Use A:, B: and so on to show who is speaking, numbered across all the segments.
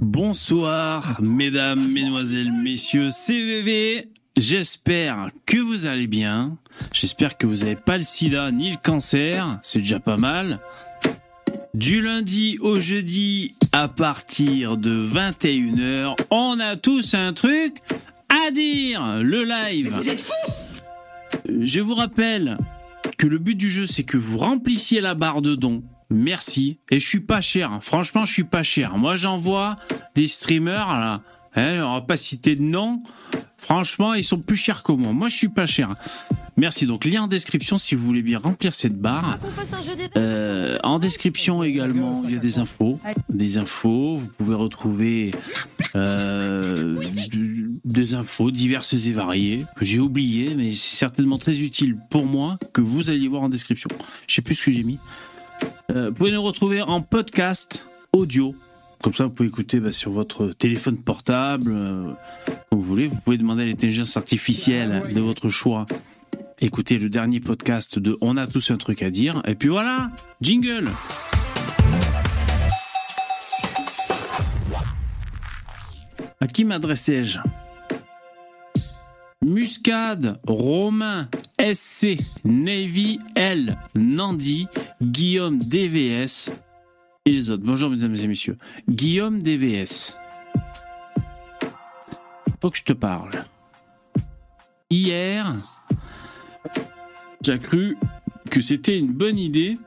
A: Bonsoir, mesdames, mesdemoiselles, messieurs, CVV. J'espère que vous allez bien. J'espère que vous n'avez pas le sida ni le cancer. C'est déjà pas mal. Du lundi au jeudi, à partir de 21h, on a tous un truc à dire. Le live.
B: Vous êtes fous?
A: Je vous rappelle que le but du jeu, c'est que vous remplissiez la barre de dons. Merci. Et je suis pas cher. Franchement, je suis pas cher. Moi, j'envoie des streamers, là. Hein, on va pas citer de nom. Franchement, ils sont plus chers que moi. Moi, je suis pas cher. Merci. Donc, lien en description si vous voulez bien remplir cette barre. Euh, en description également, il y a des infos. Des infos, vous pouvez retrouver euh, des infos diverses et variées que j'ai oubliées, mais c'est certainement très utile pour moi que vous alliez voir en description. Je sais plus ce que j'ai mis. Euh, vous pouvez nous retrouver en podcast audio. Comme ça, vous pouvez écouter bah, sur votre téléphone portable, euh, comme vous voulez. Vous pouvez demander à l'intelligence artificielle de votre choix écoutez le dernier podcast de On a tous un truc à dire. Et puis voilà, jingle À qui m'adressais-je? Muscade, Romain, SC, Navy, L, Nandi, Guillaume DVS et les autres. Bonjour mesdames et messieurs. Guillaume DVS. Faut que je te parle. Hier, j'ai cru que c'était une bonne idée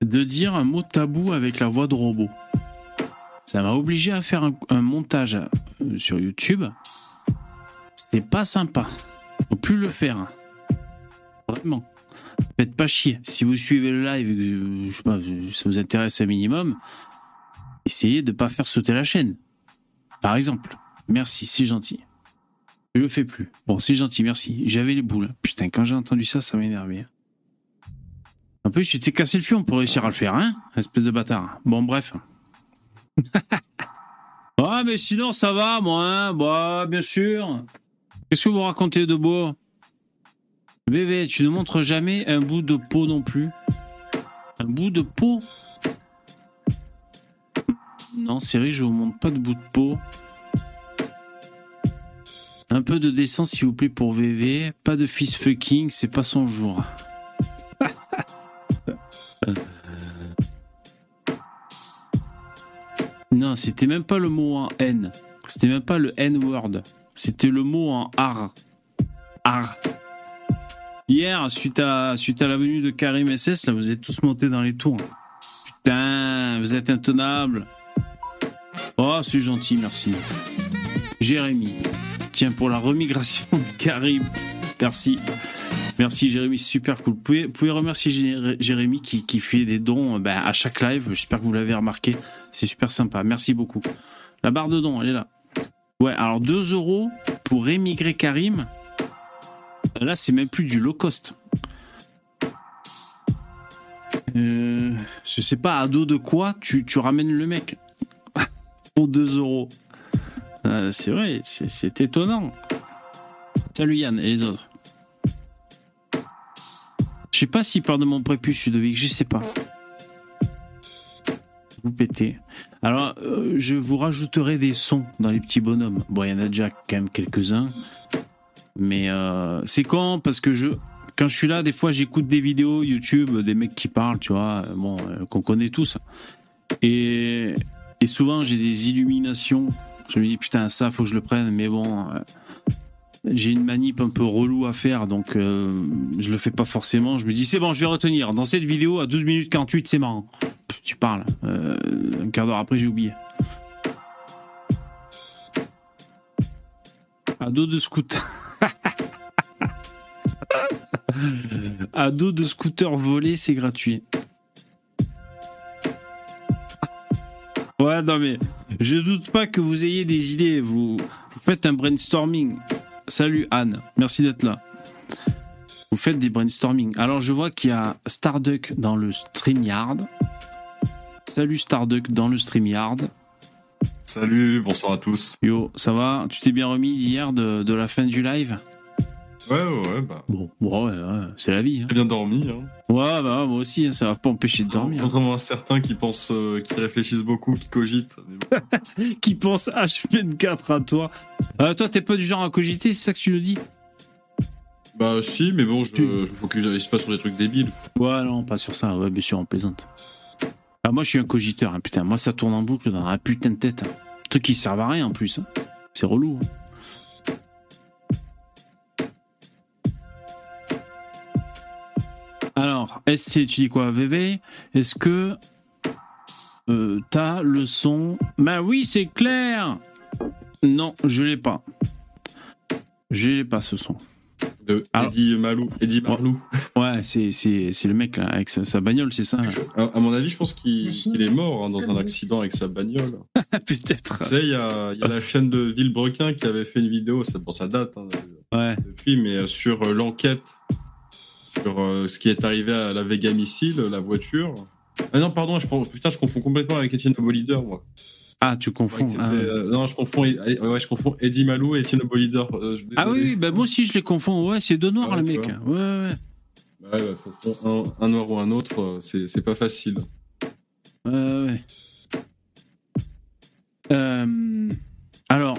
A: de dire un mot tabou avec la voix de robot. Ça m'a obligé à faire un, un montage euh, sur YouTube. C'est pas sympa. Faut plus le faire. Vraiment. Faites pas chier. Si vous suivez le live, euh, je sais pas, ça vous intéresse un minimum, essayez de pas faire sauter la chaîne. Par exemple. Merci, c'est gentil. Je le fais plus. Bon, c'est gentil, merci. J'avais les boules. Putain, quand j'ai entendu ça, ça m'énervait. En plus, t'es cassé le fion pour réussir à le faire, hein Espèce de bâtard. Bon, bref. ah, mais sinon, ça va, moi, hein Bah, bien sûr. Qu'est-ce que vous racontez de beau? Bébé, tu ne montres jamais un bout de peau non plus. Un bout de peau? Non, série, je vous montre pas de bout de peau. Un peu de décence, s'il vous plaît, pour VV. Pas de fist fucking, c'est pas son jour. non, c'était même pas le mot en N. C'était même pas le N-word. C'était le mot en ar. Ar. Hier, suite à, suite la venue de Karim SS, là, vous êtes tous montés dans les tours. Putain, vous êtes intenables. Oh, c'est gentil, merci. Jérémy. Tiens, pour la remigration de Karim. Merci. Merci Jérémy, super cool. Vous pouvez, remercier Jé- Jérémy qui, qui fait des dons ben, à chaque live. J'espère que vous l'avez remarqué. C'est super sympa. Merci beaucoup. La barre de dons, elle est là. Ouais, alors 2 euros pour émigrer Karim. Là, c'est même plus du low cost. Euh, je sais pas à dos de quoi tu, ramènes le mec pour 2 euros. Euh, c'est vrai, c'est c'est étonnant. Salut Yann et les autres. Je sais pas s'il parle de mon prépuce Ludovic, je sais pas. Vous pétez. Alors, euh, je vous rajouterai des sons dans les petits bonhommes. Bon, il y en a déjà quand même quelques-uns. Mais euh, c'est con parce que je, quand je suis là, des fois, j'écoute des vidéos YouTube, des mecs qui parlent, tu vois, euh, bon, qu'on connaît tous. Et, souvent, j'ai des illuminations. Je me dis, putain, ça, faut que je le prenne. Mais bon, j'ai une manip un peu relou à faire, donc euh, je le fais pas forcément. Je me dis, c'est bon, je vais retenir. Dans cette vidéo, à 12 minutes 48, c'est marrant. Tu parles. Euh, un quart d'heure après, j'ai oublié. Ado de scooter. Ado de scooter volé, c'est gratuit. Ouais, non mais je doute pas que vous ayez des idées. Vous, vous faites un brainstorming. Salut Anne, merci d'être là. Vous faites des brainstorming. Alors je vois qu'il y a Starduck dans le StreamYard. Salut Starduck dans le StreamYard.
C: Salut, bonsoir à tous.
A: Yo, ça va? Tu t'es bien remis d'hier de, de la fin du live?
D: Ouais, ouais, ouais, bah.
A: Bon, bon, ouais, ouais, c'est la vie. Hein.
D: J'ai bien dormi. Hein.
A: Ouais, bah moi aussi, hein, ça va pas empêcher de dormir.
D: Contrairement à certains qui pensent, euh, qui réfléchissent beaucoup, qui cogitent. mais bon.
A: Qui pense H24 à toi Euh, Toi, t'es pas du genre à cogiter, c'est ça que tu nous dis?
D: Bah si, mais bon, je,
A: Tu-
D: je focalise pas sur des trucs débiles.
A: Ouais, non, pas sur ça. Ouais, bien sûr, on plaisante. Ah, moi, je suis un cogiteur, hein, putain. Moi, ça tourne en boucle dans la putain de tête. Hein. Qui servent à rien en plus. hein. C'est relou. hein. Alors, SC, tu dis quoi, VV Est-ce que euh, t'as le son? Bah oui, c'est clair Non, je l'ai pas. Je l'ai pas ce son.
D: De
A: Alors-
D: Eddie Malou. Eddie Marlou.
A: Ouais, c'est, c'est, c'est le mec là, avec sa, sa bagnole, c'est ça
D: À, à mon avis, je pense qu'il qu'il est mort hein, dans un accident avec sa bagnole.
A: Peut-être.
D: Tu sais, il y a, il y a la chaîne de Villebrequin qui avait fait une vidéo, ça, bon, ça date hein,
A: Ouais.
D: depuis, mais euh, sur euh, l'enquête, sur euh, ce qui est arrivé à la Vega Missile, la voiture. Ah non, pardon, je, prends- putain, je confonds complètement avec Étienne Bollider, moi.
A: Ah, tu confonds. Ah,
D: euh, non, je confonds, ouais, je confonds Eddie Malou et Étienne Bollider. euh,
A: Ah oui, bah moi aussi je les confonds. Ouais, c'est deux noirs,
D: Ah,
A: le mec. Ouais, ouais,
D: Ouais, bah, de toute façon, un, un noir ou un autre, euh, c'est c'est pas facile.
A: ouais. ouais, ouais. Euh, alors,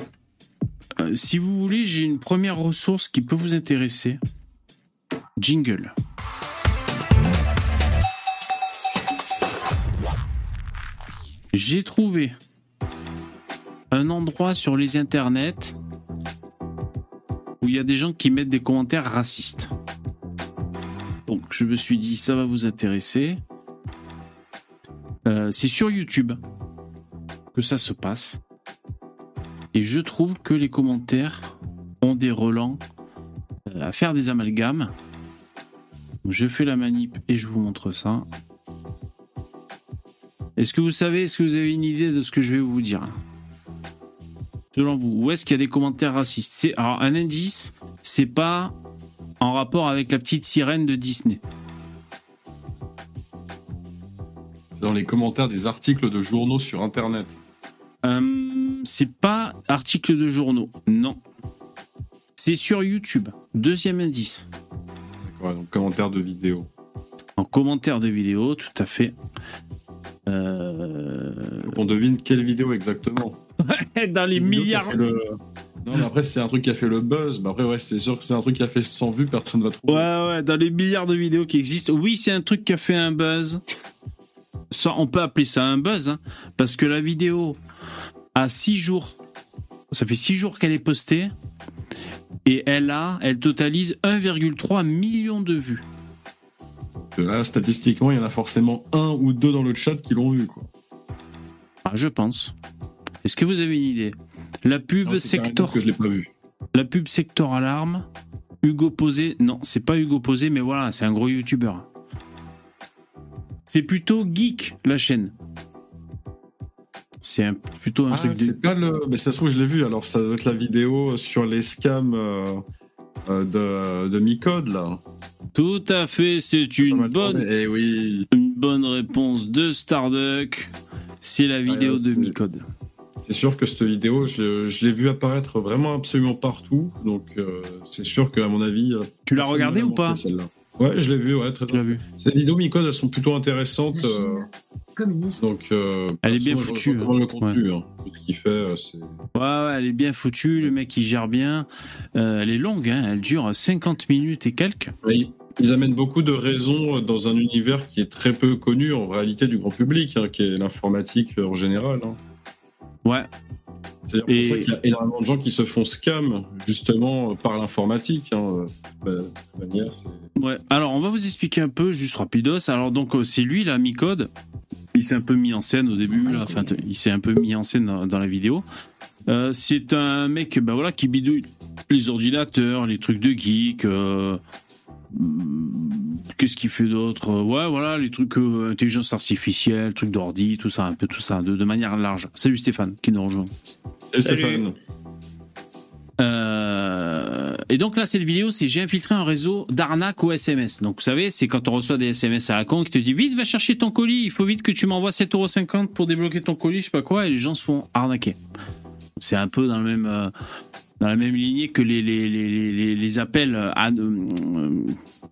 A: euh, si vous voulez, j'ai une première ressource qui peut vous intéresser. Jingle. J'ai trouvé un endroit sur les internets où il y a des gens qui mettent des commentaires racistes. Donc je me suis dit, ça va vous intéresser. Euh, c'est sur YouTube que ça se passe. Et je trouve que les commentaires ont des relents euh, à faire des amalgames. Je fais la manip et je vous montre ça. Est-ce que vous savez, est-ce que vous avez une idée de ce que je vais vous dire? Selon vous, où est-ce qu'il y a des commentaires racistes C'est alors un indice, c'est pas en rapport avec la petite sirène de Disney.
D: C'est dans les commentaires des articles de journaux sur Internet.
A: Euh, c'est pas article de journaux, non. C'est sur YouTube. Deuxième indice.
D: Ouais, donc commentaires de vidéos.
A: En commentaire de vidéo, tout à fait. Euh...
D: On devine quelle vidéo exactement?
A: Dans les milliards.
D: le- Non, mais après, c'est un truc qui a fait le buzz. Bah, après, ouais, c'est sûr que c'est un truc qui a fait 100 vues, personne va trouver.
A: Ouais, ouais, dans les milliards de vidéos qui existent. Oui, c'est un truc qui a fait un buzz. Ça, on peut appeler ça un buzz, hein, parce que la vidéo a 6 jours. Ça fait 6 jours qu'elle est postée. Et elle a, elle totalise 1,3 million de vues.
D: Là, statistiquement, il y en a forcément un ou deux dans le chat qui l'ont vu, quoi.
A: Ah, je pense. Est-ce que vous avez une idée? La pub
D: Non,
A: sector,
D: que je l'ai pas vu.
A: la pub sector alarme. Hugo Posé, non, c'est pas Hugo Posé, mais voilà, c'est un gros youtubeur. C'est plutôt geek la chaîne. C'est un- plutôt un
D: Ah,
A: truc de.
D: c'est pas le. Mais ça se trouve, je l'ai vu. Alors, ça doit être la vidéo sur les scams euh, euh, de, de Micode, là.
A: Tout à fait, c'est une bonne,
D: Eh oui.
A: une bonne réponse de Starduck. C'est la vidéo de Micode.
D: C'est sûr que cette vidéo, je, je l'ai vu apparaître vraiment absolument partout. Donc, euh, c'est sûr qu'à mon avis. euh,
A: Tu l'as
D: personne
A: regardé
D: ne l'a
A: ou pas.
D: Ouais, je l'ai vu, ouais, très
A: vu
D: Ces vidéos Micode, elles sont plutôt intéressantes. Euh,
B: communiste.
D: donc, euh,
A: Elle est bien foutue,
D: le contenu. hein. Tout ce qu'il fait, euh, c'est.
A: Ouais, ouais, elle est bien foutue, le mec il gère bien. Euh, elle est longue, hein, elle dure 50 minutes et quelques.
D: Oui. Ils amènent beaucoup de raisons dans un univers qui est très peu connu en réalité du grand public, hein, qui est l'informatique en général. hein.
A: Ouais,
D: C'est pour ça qu'il y a énormément de gens qui se font scam justement par l'informatique. Hein.
A: Ouais. Alors, on va vous expliquer un peu, juste rapidos. Alors, donc, euh, c'est lui, là, Micode. Il s'est un peu mis en scène au début, là. Enfin, il s'est un peu mis en scène dans, dans la vidéo. Euh, c'est un mec, bah voilà, qui bidouille les ordinateurs, les trucs de geek. euh, Qu'est-ce qu'il fait d'autre? Ouais, voilà, les trucs euh, intelligence artificielle, trucs d'ordi, tout ça, un peu tout ça, de, de manière large. Salut Stéphane, qui nous rejoint.
D: Et
C: Salut.
D: Stéphane
A: Euh, et donc là, cette vidéo, c'est j'ai infiltré un réseau d'arnaque au SMS. Donc vous savez, c'est quand on reçoit des SMS à la con qui te dit vite, va chercher ton colis, il faut vite que tu m'envoies 7,50€ pour débloquer ton colis, je sais pas quoi, et les gens se font arnaquer. C'est un peu dans le même, euh, dans la même lignée que les, les, les, les, les appels à. euh,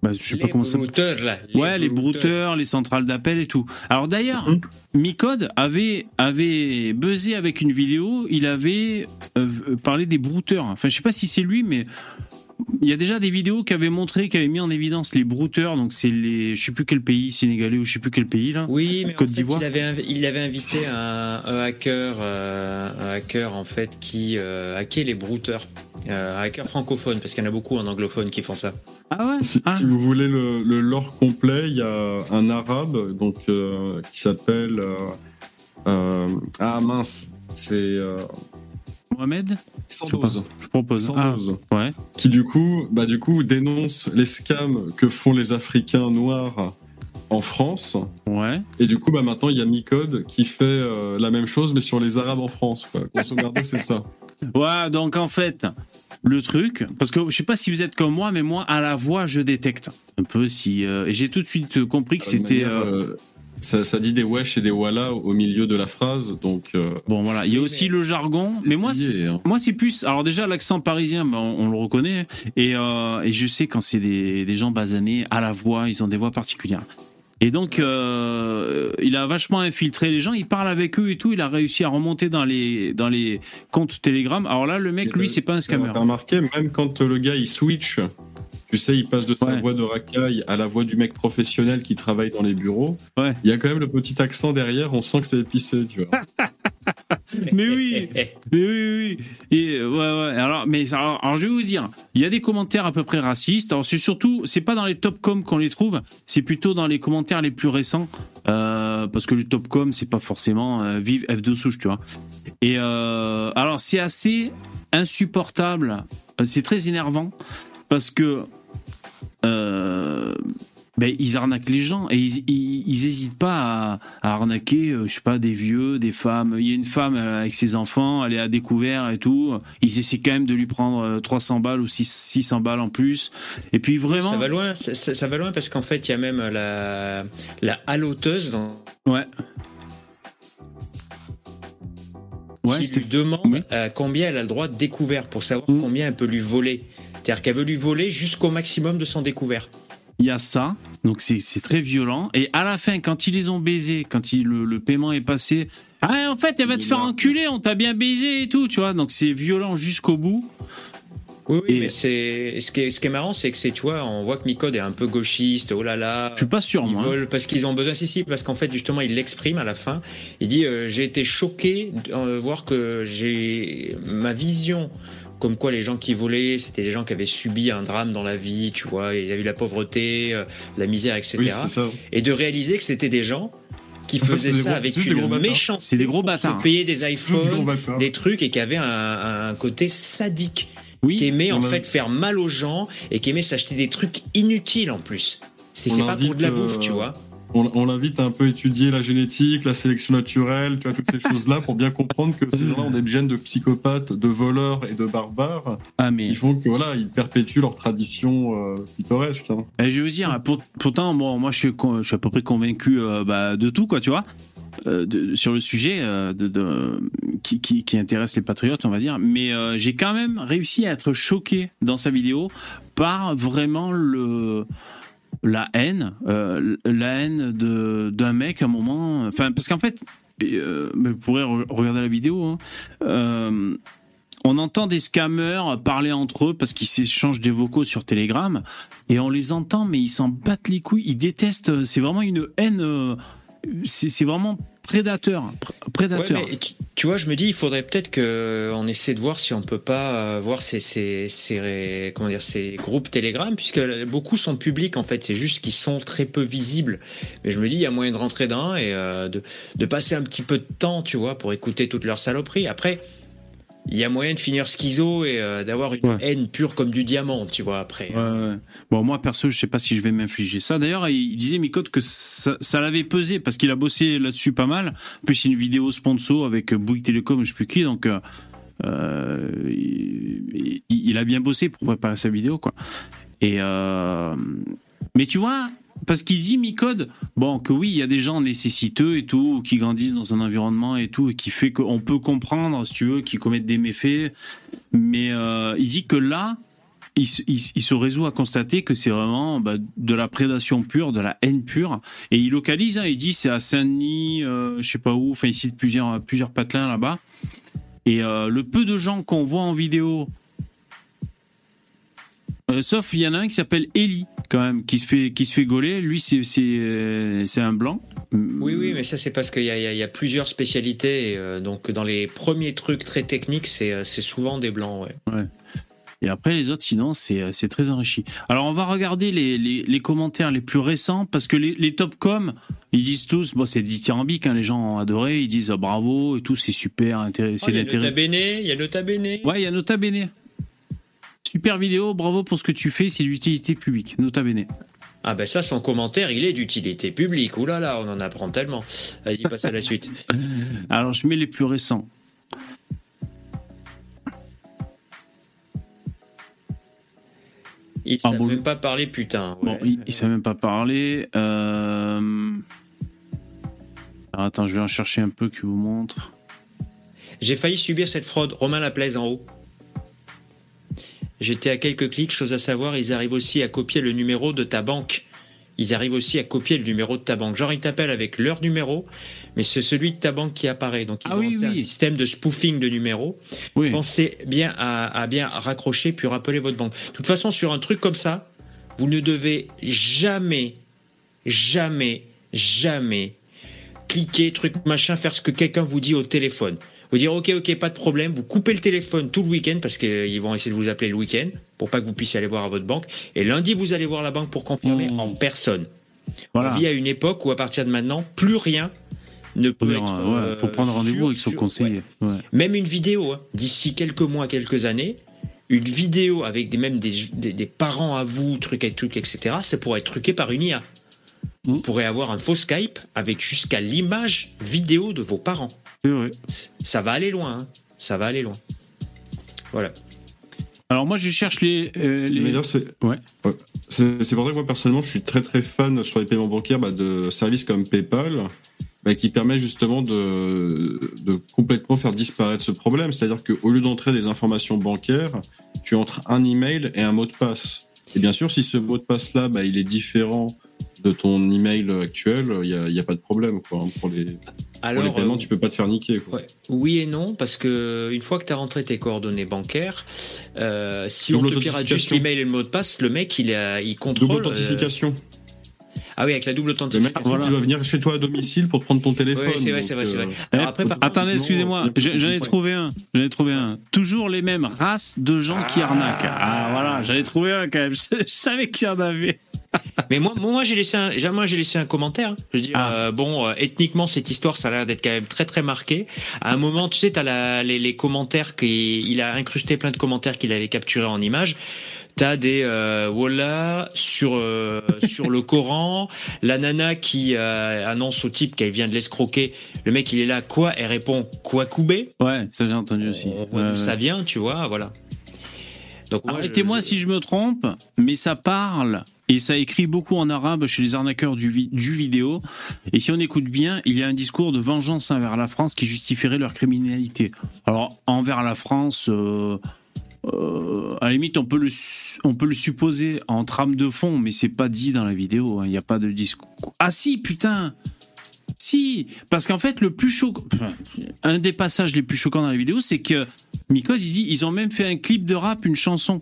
A: bah, je sais
B: les
A: pas comment ça
B: brouteurs, là.
A: Ouais, les brouteurs, les centrales d'appel et tout. Alors d'ailleurs,
D: Mhm.
A: Micode avait, avait buzzé avec une vidéo, il avait euh, parlé des brouteurs. Enfin, je sais pas si c'est lui, mais il y a déjà des vidéos qui avaient montré, qui avaient mis en évidence les brouteurs. Donc c'est les, je sais plus quel pays, sénégalais ou je sais plus quel pays là.
B: Oui, mais
A: Côte
B: en fait,
A: d'Ivoire.
B: il avait, inv- il avait invité un, un hacker, euh, un hacker en fait qui euh, hackait les brouteurs, Euh, un hacker francophone parce qu'il y en a beaucoup en anglophone qui font ça.
A: Ah ouais?
D: Si,
A: Ah.
D: si vous voulez le, le lore complet, il y a un arabe donc euh, qui s'appelle euh, euh, ah mince, c'est
A: Mohamed, je,
D: Sandoz.
A: je propose. Ah,
D: Sandoz.
A: ouais.
D: qui du coup, bah du coup dénonce les scams que font les Africains noirs en France.
A: Ouais.
D: Et du coup, bah maintenant il y a Micode qui fait euh, la même chose mais sur les Arabes en France. Grosso modo, c'est ça.
A: Ouais, donc en fait, le truc, parce que je sais pas si vous êtes comme moi, mais moi, à la voix, je détecte un peu si. euh, et j'ai tout de suite compris que
D: De
A: c'était. euh,
D: euh, ça, ça dit des wesh et des walla au milieu de la phrase, donc. euh,
A: Bon, voilà. Il y a aussi le jargon, mais moi,
D: hein.
A: moi, c'est plus. Alors déjà, l'accent parisien, ben, on, on le reconnaît, et, euh, et je sais quand c'est des, des gens basanés à la voix, ils ont des voix particulières. Et donc, euh, il a vachement infiltré les gens, il parle avec eux et tout, il a réussi à remonter dans les, dans les comptes Telegram. Alors là, le mec, lui, c'est pas un scammer.
D: T'as remarqué, même quand le gars il switch, tu sais, il passe de sa
A: Ouais.
D: voix de racaille à la voix du mec professionnel qui travaille dans les bureaux.
A: Ouais.
D: Il y a quand même le petit accent derrière, on sent que c'est épicé, tu vois.
A: Mais oui, Mais oui, oui, oui. Et ouais, ouais. Alors, mais alors, alors, je vais vous dire, il y a des commentaires à peu près racistes. Alors, c'est surtout, c'est pas dans les top com qu'on les trouve, c'est plutôt dans les commentaires les plus récents, euh, parce que le top com, c'est pas forcément euh, vive F2 souche, tu vois. Et euh, alors, c'est assez insupportable. C'est très énervant parce que. Euh, ben, ils arnaquent les gens et ils, ils, ils hésitent pas à, à arnaquer, euh, je sais pas, des vieux, des femmes. Il y a une femme euh, avec ses enfants, elle est à découvert et tout. Ils essaient quand même de lui prendre euh, 300 balles ou 6, 600 balles en plus. Et puis vraiment.
B: Ça va loin, ça, ça- ça va loin parce qu'en fait, il y a même la, la haloteuse dans,
A: Ouais. Ouais,
B: qui
A: c'était.
B: lui demande
A: Oui.
B: euh, combien elle a le droit de découvert pour savoir
A: Mm.
B: combien elle peut lui voler. C'est-à-dire qu'elle veut lui voler jusqu'au maximum de son découvert.
A: Il y a ça, donc c'est très violent. Et à la fin, quand ils les ont baisés, quand il, le, le paiement est passé, ah, en fait, elle va te faire enculer, on t'a bien baisé et tout, tu vois. Donc c'est violent jusqu'au bout.
B: Oui, oui,
A: Et-
B: mais c'est ce qui est, ce qui est marrant, c'est que c'est, tu vois, on voit que Micode est un peu gauchiste, oh là là.
A: Je suis pas sûr,
B: Ils
A: moi. hein.
B: volent parce qu'ils ont besoin. Si, si, parce qu'en fait, justement, il l'exprime à la fin. Il dit euh, J'ai été choqué de euh, voir que j'ai ma vision. Comme quoi, les gens qui volaient, c'était des gens qui avaient subi un drame dans la vie, tu vois, ils avaient eu la pauvreté, euh, la misère, etc.
D: Oui, c'est ça.
B: et de réaliser que c'était des gens qui
D: En
B: faisaient ça
D: gros-
B: avec une méchanceté.
A: C'est des gros bâtards.
B: payer des
D: C'est des
B: iPhones, des trucs, et qui avaient un, un côté sadique
A: Oui.
B: qui aimait en fait faire mal aux gens et qui aimait s'acheter des trucs inutiles en plus. C'est pas pour de la bouffe,
D: euh,
B: tu vois.
D: On, on l'invite à un peu étudier la génétique, la sélection naturelle, tu vois, toutes ces choses-là pour bien comprendre que ces gens-là ont des gènes de psychopathes, de voleurs et de barbares
A: Ah, mais.
D: qui font que voilà, ils perpétuent leur tradition euh, pittoresque. hein.
A: Eh, je veux dire, pour- pourtant, moi, je suis, con- je suis à peu près convaincu euh, bah, de tout, quoi, tu vois, euh, de- sur le sujet euh, de, de- qui, qui, qui intéresse les patriotes, on va dire. Mais euh, j'ai quand même réussi à être choqué dans sa vidéo par vraiment le la haine, euh, la haine de d'un mec à un moment. Enfin, parce qu'en fait, euh, vous pourrez re- regarder la vidéo. hein, euh, on entend des scammers parler entre eux parce qu'ils s'échangent des vocaux sur Telegram et on les entend, mais ils s'en battent les couilles. Ils détestent. C'est vraiment une haine. c'est vraiment prédateur. Prédateur.
B: tu, vois, je me dis, il faudrait peut-être qu'on essaie de voir si on peut pas euh, voir ces, ces, ces, comment dire, ces groupes Telegram, puisque beaucoup sont publics en fait. C'est juste qu'ils sont très peu visibles. Mais je me dis, il y a moyen de rentrer dans et euh, de, de passer un petit peu de temps, tu vois, pour écouter toutes leurs saloperies. Après. Il y a moyen de finir schizo et euh, d'avoir une
A: Ouais.
B: haine pure comme du diamant, tu vois, après.
A: Ouais, ouais. Bon, moi, perso, je sais pas si je vais m'infliger ça. D'ailleurs, il disait, Micode, que ça, ça l'avait pesé parce qu'il a bossé là-dessus pas mal. En plus, une vidéo sponsor avec Bouygues Télécom, je sais plus qui. Donc, euh, euh, il, il- il a bien bossé pour préparer sa vidéo, quoi. Et, euh, mais tu vois, parce qu'il dit Micode, bon que oui, il y a des gens nécessiteux et tout, qui grandissent dans un environnement et tout, et qui fait qu'on peut comprendre, si tu veux, qui commettent des méfaits, mais euh, il dit que là, il se résout à constater que c'est vraiment bah, de la prédation pure, de la haine pure, et il localise, hein, il dit c'est à Saint-Denis, euh, je sais pas où, enfin il cite plusieurs plusieurs patelins là-bas, et euh, le peu de gens qu'on voit en vidéo euh, sauf il y en a un qui s'appelle Ellie quand même qui se fait qui se fait gauler lui c'est c'est euh, c'est un blanc
B: Oui, oui, mais ça c'est parce qu'il y, y y a plusieurs spécialités. et, euh, donc dans les premiers trucs très techniques, c'est c'est souvent des blancs. Ouais.
A: et après les autres sinon c'est c'est très enrichi alors on va regarder les, les, les commentaires les plus récents parce que les, les top com ils disent tous bon c'est dithyrambique hein, les gens ont adoré ils disent oh, bravo et tout c'est super intéressant
B: Oh, il y a Nota Bene, il y a Nota Bene.
A: ouais il y a Nota Bene super vidéo bravo pour ce que tu fais c'est d'utilité publique Nota Bene
B: Ah ben ça, son commentaire, il est d'utilité publique. Ouh là là, on en apprend tellement. Vas-y, passe à la suite.
A: alors je mets les plus récents
B: Il
A: Ah,
B: ne
A: bon,
B: même pas parler, putain.
A: Bon, il, il sait même pas parler. Euh... alors, attends, je vais en chercher un peu qui vous montre.
B: J'ai failli subir cette fraude. Romain Laplaise en haut. J'étais à quelques clics, chose à savoir, ils arrivent aussi à copier le numéro de ta banque. Ils arrivent aussi à copier le numéro de ta banque. Genre, ils t'appellent avec leur numéro, mais c'est celui de ta banque qui apparaît. Donc, ils
A: Ah
B: ont
A: oui,
B: un système de spoofing de numéros.
A: Oui.
B: Pensez bien à, à bien raccrocher puis rappeler votre banque. De toute façon, sur un truc comme ça, vous ne devez jamais, jamais, jamais cliquer, truc machin, faire ce que quelqu'un vous dit au téléphone. Vous dire ok, ok, pas de problème. Vous coupez le téléphone tout le week-end parce qu'ils vont essayer de vous appeler le week-end pour pas que vous puissiez aller voir à votre banque. Et lundi, vous allez voir la banque pour confirmer
A: Mmh.
B: en personne.
A: Voilà.
B: On vit à une époque où à partir de maintenant, plus rien ne peut être.
A: dire, ouais,
B: euh,
A: faut prendre rendez-vous avec son conseiller.
B: ouais.
A: Ouais.
B: Même une vidéo, hein, d'ici quelques mois, quelques années, une vidéo avec des, même des, des, des parents à vous, trucs et trucs, etc., ça pourrait être truqué par une IA.
A: Mm.
B: Vous pourrez avoir un faux Skype avec jusqu'à l'image vidéo de vos parents. Ça va aller loin. hein. Ça va aller loin. Voilà.
A: Alors moi, je cherche les. euh, les-
D: c'est
A: Ouais.
D: c'est pour ça que moi personnellement, je suis très très fan sur les paiements bancaires bah, de services comme PayPal, bah, qui permet justement de, de complètement faire disparaître ce problème. C'est-à-dire qu'au lieu d'entrer des informations bancaires, tu entres un email et un mot de passe. Et bien sûr, si ce mot de passe-là, bah, il est différent de ton email actuel, il n'y a pas de problème. Quoi, hein. Pour les, pour les
B: Alors,
D: paiements,
B: euh,
D: tu peux pas te faire niquer. Quoi.
B: ouais. oui et non, parce que une fois que tu as rentré tes coordonnées bancaires, euh, si
D: Double
B: on te pirate juste l'email et le mot de passe, le mec, il, a, il
D: Double
B: contrôle. euh,
D: authentification.
B: ah oui, avec la double
D: Le mec,
B: authentification.
A: voilà.
D: tu dois venir chez toi à domicile pour te prendre ton téléphone.
B: Ouais, c'est vrai, c'est vrai, c'est vrai.
A: Eh,
B: Alors après, par contre,
A: Attendez, excusez-moi, j'en ai trouvé un. J'en ai trouvé un. Toujours les mêmes races de gens qui arnaquent. Ah voilà, j'en ai trouvé un quand même. Je savais qu'il y en avait.
B: Mais moi, moi j'ai laissé un, j'ai- moi, j'ai laissé un commentaire. Je veux dire,
A: Ah.
B: euh, bon, euh, ethniquement, cette histoire, ça a l'air d'être quand même très très marqué. À un moment, tu sais, t'as la, les, les commentaires qui, il a incrusté plein de commentaires qu'il avait capturés en images. T'as des euh, voilà sur euh, sur le Coran, la nana qui euh, annonce au type qu'elle vient de l'escroquer. Le mec, il est là, quoi? Elle répond quoi Koubé
A: Ouais, ça j'ai entendu aussi.
B: On voit
A: Ouais,
B: d'où
A: ouais.
B: ça vient, tu vois, voilà. Donc je-
A: Arrêtez-moi
B: je-
A: si je me trompe, mais ça parle et ça écrit beaucoup en arabe chez les arnaqueurs du, du vidéo. Et si on écoute bien, il y a un discours de vengeance envers la France qui justifierait leur criminalité. Alors, envers la France, euh, euh, à la limite, on peut, le, on peut le supposer en trame de fond, mais c'est pas dit dans la vidéo. hein. Il n'y a pas de discours. Ah si, putain si, parce qu'en fait, le plus choquant, un des passages les plus choquants dans la vidéo, c'est que Mikos, il dit, ils ont même fait un clip de rap, une chanson.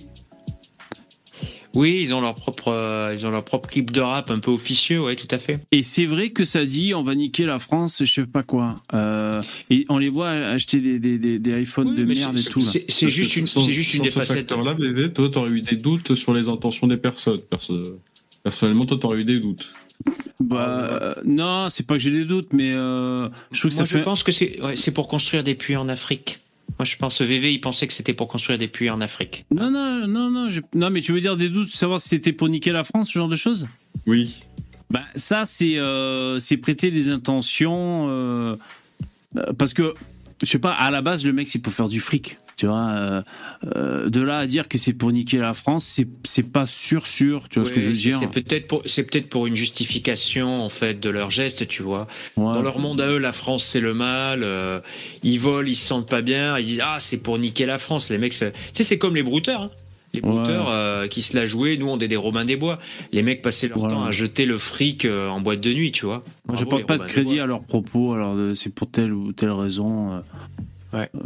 B: Oui, ils ont leur propre, euh, ils ont leur propre clip de rap un peu officieux, ouais, tout à fait.
A: Et c'est vrai que ça dit, on va niquer la France, je sais pas quoi. Euh, et on les voit acheter des, des, des, des iPhones
B: Oui,
A: de merde et tout. là.
B: C'est juste une, c'est juste une des
D: ce
B: facettes.
D: facteur-là, BV, toi, t'aurais eu des doutes sur les intentions des personnes. Perso- Personnellement, toi, t'aurais eu des doutes.
A: Bah, euh, non, c'est pas que j'ai des doutes, mais euh, je trouve que
B: Moi,
A: ça
B: je
A: fait.
B: pense que c'est ouais, c'est pour construire des puits en Afrique. Moi, je pense VV, il pensait que c'était pour construire des puits en Afrique.
A: Non, non, non, non, non, mais tu veux dire des doutes, savoir si c'était pour niquer la France, ce genre de choses?
D: Oui.
A: Bah, ça, c'est euh, c'est prêter des intentions. euh, parce que, je sais pas, à la base, le mec, c'est pour faire du fric. Tu vois, euh, euh, de là à dire que c'est pour niquer la France, c'est c'est pas sûr sûr. Tu vois ce que je veux dire
B: C'est peut-être pour, une justification en fait de leur geste, tu vois.
A: Ouais.
B: Dans leur monde à eux, la France c'est le mal. euh, ils volent, ils se sentent pas bien. Ils disent ah c'est pour niquer la France. Les mecs, c'est- tu sais c'est comme les brouteurs. hein. Les
A: Ouais.
B: brouteurs euh, qui se la jouaient, nous on est des Robins des Bois. Les mecs passaient leur
A: Voilà.
B: temps à jeter le fric euh, en boîte de nuit, tu vois.
A: Moi, je porte pas de crédit à leurs propos, alors c'est pour telle ou telle raison. euh.
B: Ouais.
A: Euh,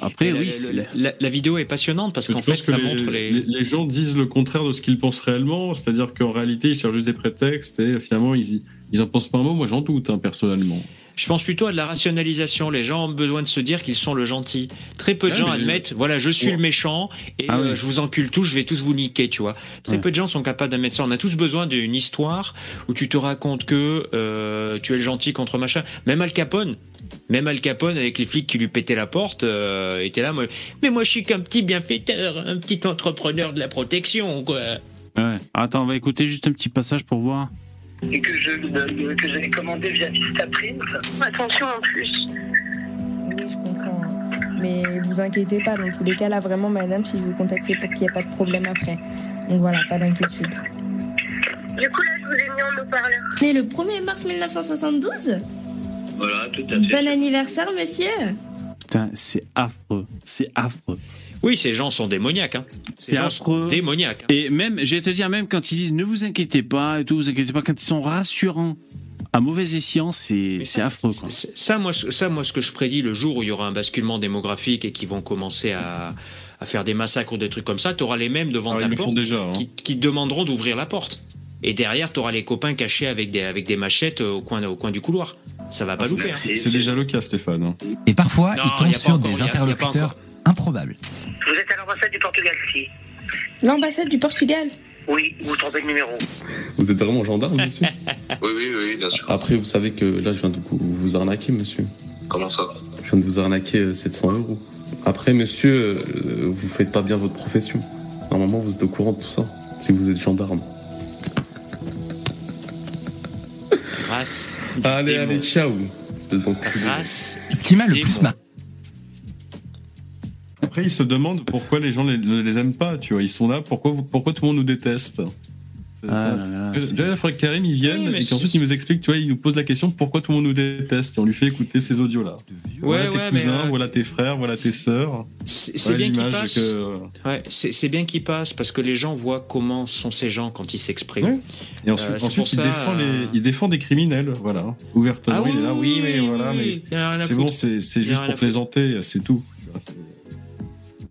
A: après,
B: Et
A: oui,
B: la,
A: c'est-
B: la, la- la vidéo est passionnante parce qu'en fait
D: que
B: ça
D: les,
B: montre les.
D: les- les gens disent le contraire de ce qu'ils pensent réellement, c'est-à-dire qu'en réalité, ils cherchent juste des prétextes et finalement, ils, y- ils en pensent pas un mot. Moi, j'en doute, hein, personnellement.
B: Je pense plutôt à de la rationalisation. Les gens ont besoin de se dire qu'ils sont le gentil. Très peu de
D: Ah,
B: gens admettent, voilà, je suis
D: Ouais.
B: le méchant et
A: Ah oui.
B: euh, je vous encule tous, je vais tous vous niquer, tu vois. Très
A: Ouais.
B: peu de gens sont capables d'admettre ça. On a tous besoin d'une histoire où tu te racontes que euh, tu es le gentil contre machin. Même Al Capone. Même Al Capone, avec les flics qui lui pétaient la porte, euh, était là. Moi, mais moi, je suis qu'un petit bienfaiteur, un petit entrepreneur de la protection, quoi.
A: ouais. Attends, on va écouter juste un petit passage pour voir.
C: Et que je euh, que j'avais commandé via Vistaprint. Attention en plus.
E: Oui, je comprends. hein. Mais vous inquiétez pas, dans tous les cas, là, vraiment, madame, si je vous contacte, c'est pour qu'il n'y ait pas de problème après. Donc voilà, pas d'inquiétude.
C: Du coup là je vous ai mis en haut-parleur.
F: Né le 1er mars 1972
C: Voilà, tout à
F: Bon anniversaire, monsieur
A: Putain, c'est affreux. C'est affreux.
B: Oui, ces gens sont démoniaques. Hein. Ces
A: C'est
B: gens sont
A: affreux.
B: démoniaques.
A: Et même, je vais te dire, même quand ils disent ne vous inquiétez pas et tout, vous inquiétez pas, quand ils sont rassurants, à mauvaise escient, c'est affreux. Quoi.
B: Ça moi, ce- ça, moi, ce que je prédis le jour où il y aura un basculement démographique et qu'ils vont commencer à, à faire des massacres ou des trucs comme ça, tu auras les mêmes devant
D: Ah,
B: ta
D: ils le
B: porte
D: font déjà. hein.
B: qui, qui te demanderont d'ouvrir la porte. Et derrière, tu auras les copains cachés avec des, avec des machettes au coin, au coin du couloir. Ça va pas
D: Ah,
B: louper.
D: c'est-
B: hein.
D: C'est déjà le cas, Stéphane. hein.
G: Et parfois,
B: Non,
G: il
B: y a
G: tombe
B: pas
G: sur
B: encore,
G: des interlocuteurs improbables.
C: L'ambassade du Portugal, si
E: L'ambassade du Portugal
C: Oui, vous trompez de numéro.
H: Vous êtes vraiment gendarme, monsieur
I: Oui, oui, oui, bien sûr.
H: Après, vous savez que là, je viens de vous, vous arnaquer, monsieur.
I: Comment ça
H: Je viens de vous arnaquer euh, 700 euros. Après, monsieur, euh, vous faites pas bien votre profession. Normalement, vous êtes au courant de tout ça. Si vous êtes gendarme.
B: Race. du
H: Allez,
B: démon.
H: allez, ciao Espèce d'enculé.
B: Race.
G: Ce qui m'a le plus marqué,
D: Après, ils se demandent pourquoi les gens ne les aiment pas. Tu vois, ils sont là. Pourquoi, pourquoi tout le monde nous déteste
A: Ah
D: Déjà,
A: c'est-
D: il faudrait que Karim il vienne
B: Oui,
D: et qu'ensuite
B: c'est-
D: il nous explique. Tu vois, il nous pose la question pourquoi tout le monde nous déteste? Et on lui fait écouter ces audios-là. voilà
B: Ouais,
D: tes
B: mais,
D: cousins,
B: euh,
D: voilà tes frères, voilà tes sœurs.
B: C'est
D: Voilà
B: bien qu'il
D: l'image
B: passe.
D: que-
B: Ouais, c'est bien qu'il passe parce que les gens voient comment sont ces gens quand ils s'expriment.
D: Ouais. Et ensuite,
B: Euh,
D: ensuite
B: pour
D: il,
B: ça,
D: défend
B: euh,
D: les, il défend des criminels. Voilà. Ouvertement, là. Oui, mais voilà. mais C'est bon, c'est juste pour plaisanter. C'est tout.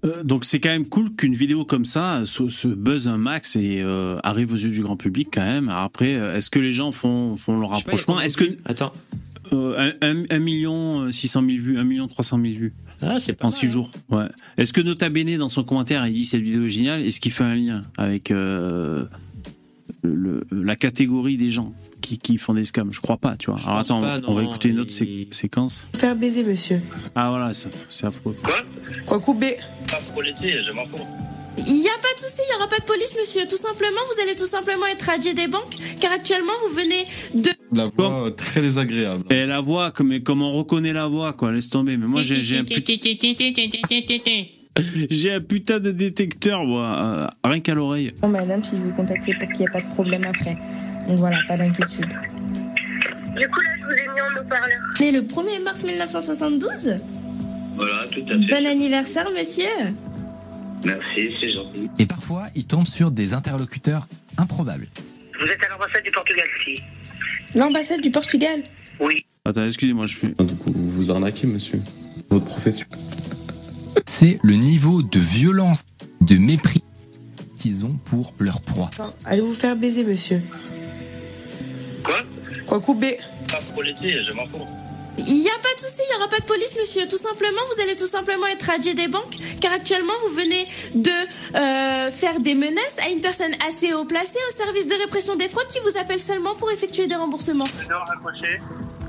A: Euh, donc c'est quand même cool qu'une vidéo comme ça se, se buzz un max et euh, arrive aux yeux du grand public quand même. Après, euh, est-ce que les gens font, font le
B: Je sais pas, il y a
A: rapprochement? Est-ce que
B: Attends.
A: euh, un, un- un million euh, 600 000 vues, 1 million 300 000 vues
B: Ah, c'est pas
A: en
B: mal,
A: 6
B: hein.
A: jours Ouais. Est-ce que Nota Bene dans son commentaire il dit cette vidéo est géniale? Est-ce qu'il fait un lien avec euh, le- la catégorie des gens qui, qui font des scams Je crois pas, tu vois.
B: Je
A: Alors attends,
B: pas,
A: on va écouter une autre sé- séquence.
E: Faire baiser, monsieur.
A: Ah voilà, ça- c'est affreux.
E: Quoi couper
C: Pas pour l'été, je m'en fous.
F: Il n'y a pas de souci, il n'y aura pas de police, monsieur. Tout simplement, vous allez tout simplement être radié des banques, car actuellement, vous venez de...
D: La voix euh, très désagréable.
A: Et la voix, comme, comme on reconnaît la voix, quoi, laisse tomber. Mais moi, j'ai un, put- j'ai un putain de détecteur, moi, euh, rien qu'à l'oreille.
E: Non, madame, si je vous contacte, c'est pour qu'il n'y ait pas de problème après. Donc voilà, pas d'inquiétude.
C: Du coup là je vous ai mis en haut-parleur.
F: Né le 1er mars 1972
C: Voilà, tout à
F: Bon anniversaire, monsieur
C: Merci, c'est gentil.
G: et parfois, il tombe sur des interlocuteurs improbables.
C: Vous êtes à l'ambassade du Portugal, si
E: L'ambassade du Portugal?
C: Oui.
A: Attends, excusez-moi, je suis.
H: Ah, Du coup, vous vous arnaquez, monsieur. Votre profession.
G: C'est le niveau de violence, de mépris qu'ils ont pour leur proie.
E: Enfin, allez vous faire baiser, monsieur.
C: Quoi
E: Quoi couper
C: Pas pour l'été, je m'en fous.
F: Il n'y a pas de souci, il n'y aura pas de police, monsieur. Tout simplement, vous allez tout simplement être radié des banques, car actuellement, vous venez de euh, faire des menaces à une personne assez haut placée au service de répression des fraudes qui vous appelle seulement pour effectuer des remboursements.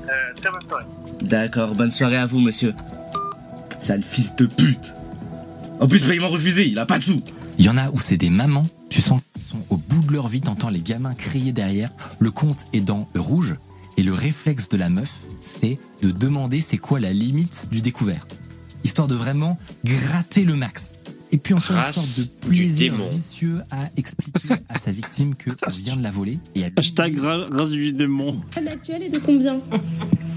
C: Euh, très bonne soirée.
J: D'accord, bonne soirée à vous, monsieur. Sale fils de pute. En plus, paiement refusé, il a pas de sous.
G: Il y en a où c'est des mamans, tu sens qu'ils sont au bout de leur vie, t'entends les gamins crier derrière, le compte est dans le rouge, et le réflexe de la meuf, c'est de demander c'est quoi la limite du découvert. histoire de vraiment gratter le max. Et puis enfin une
B: Race
G: sorte de plaisir vicieux à expliquer à sa victime que on vient de la voler et à
A: Hashtag ra- race du démon.
F: L'actuel est de combien?
C: on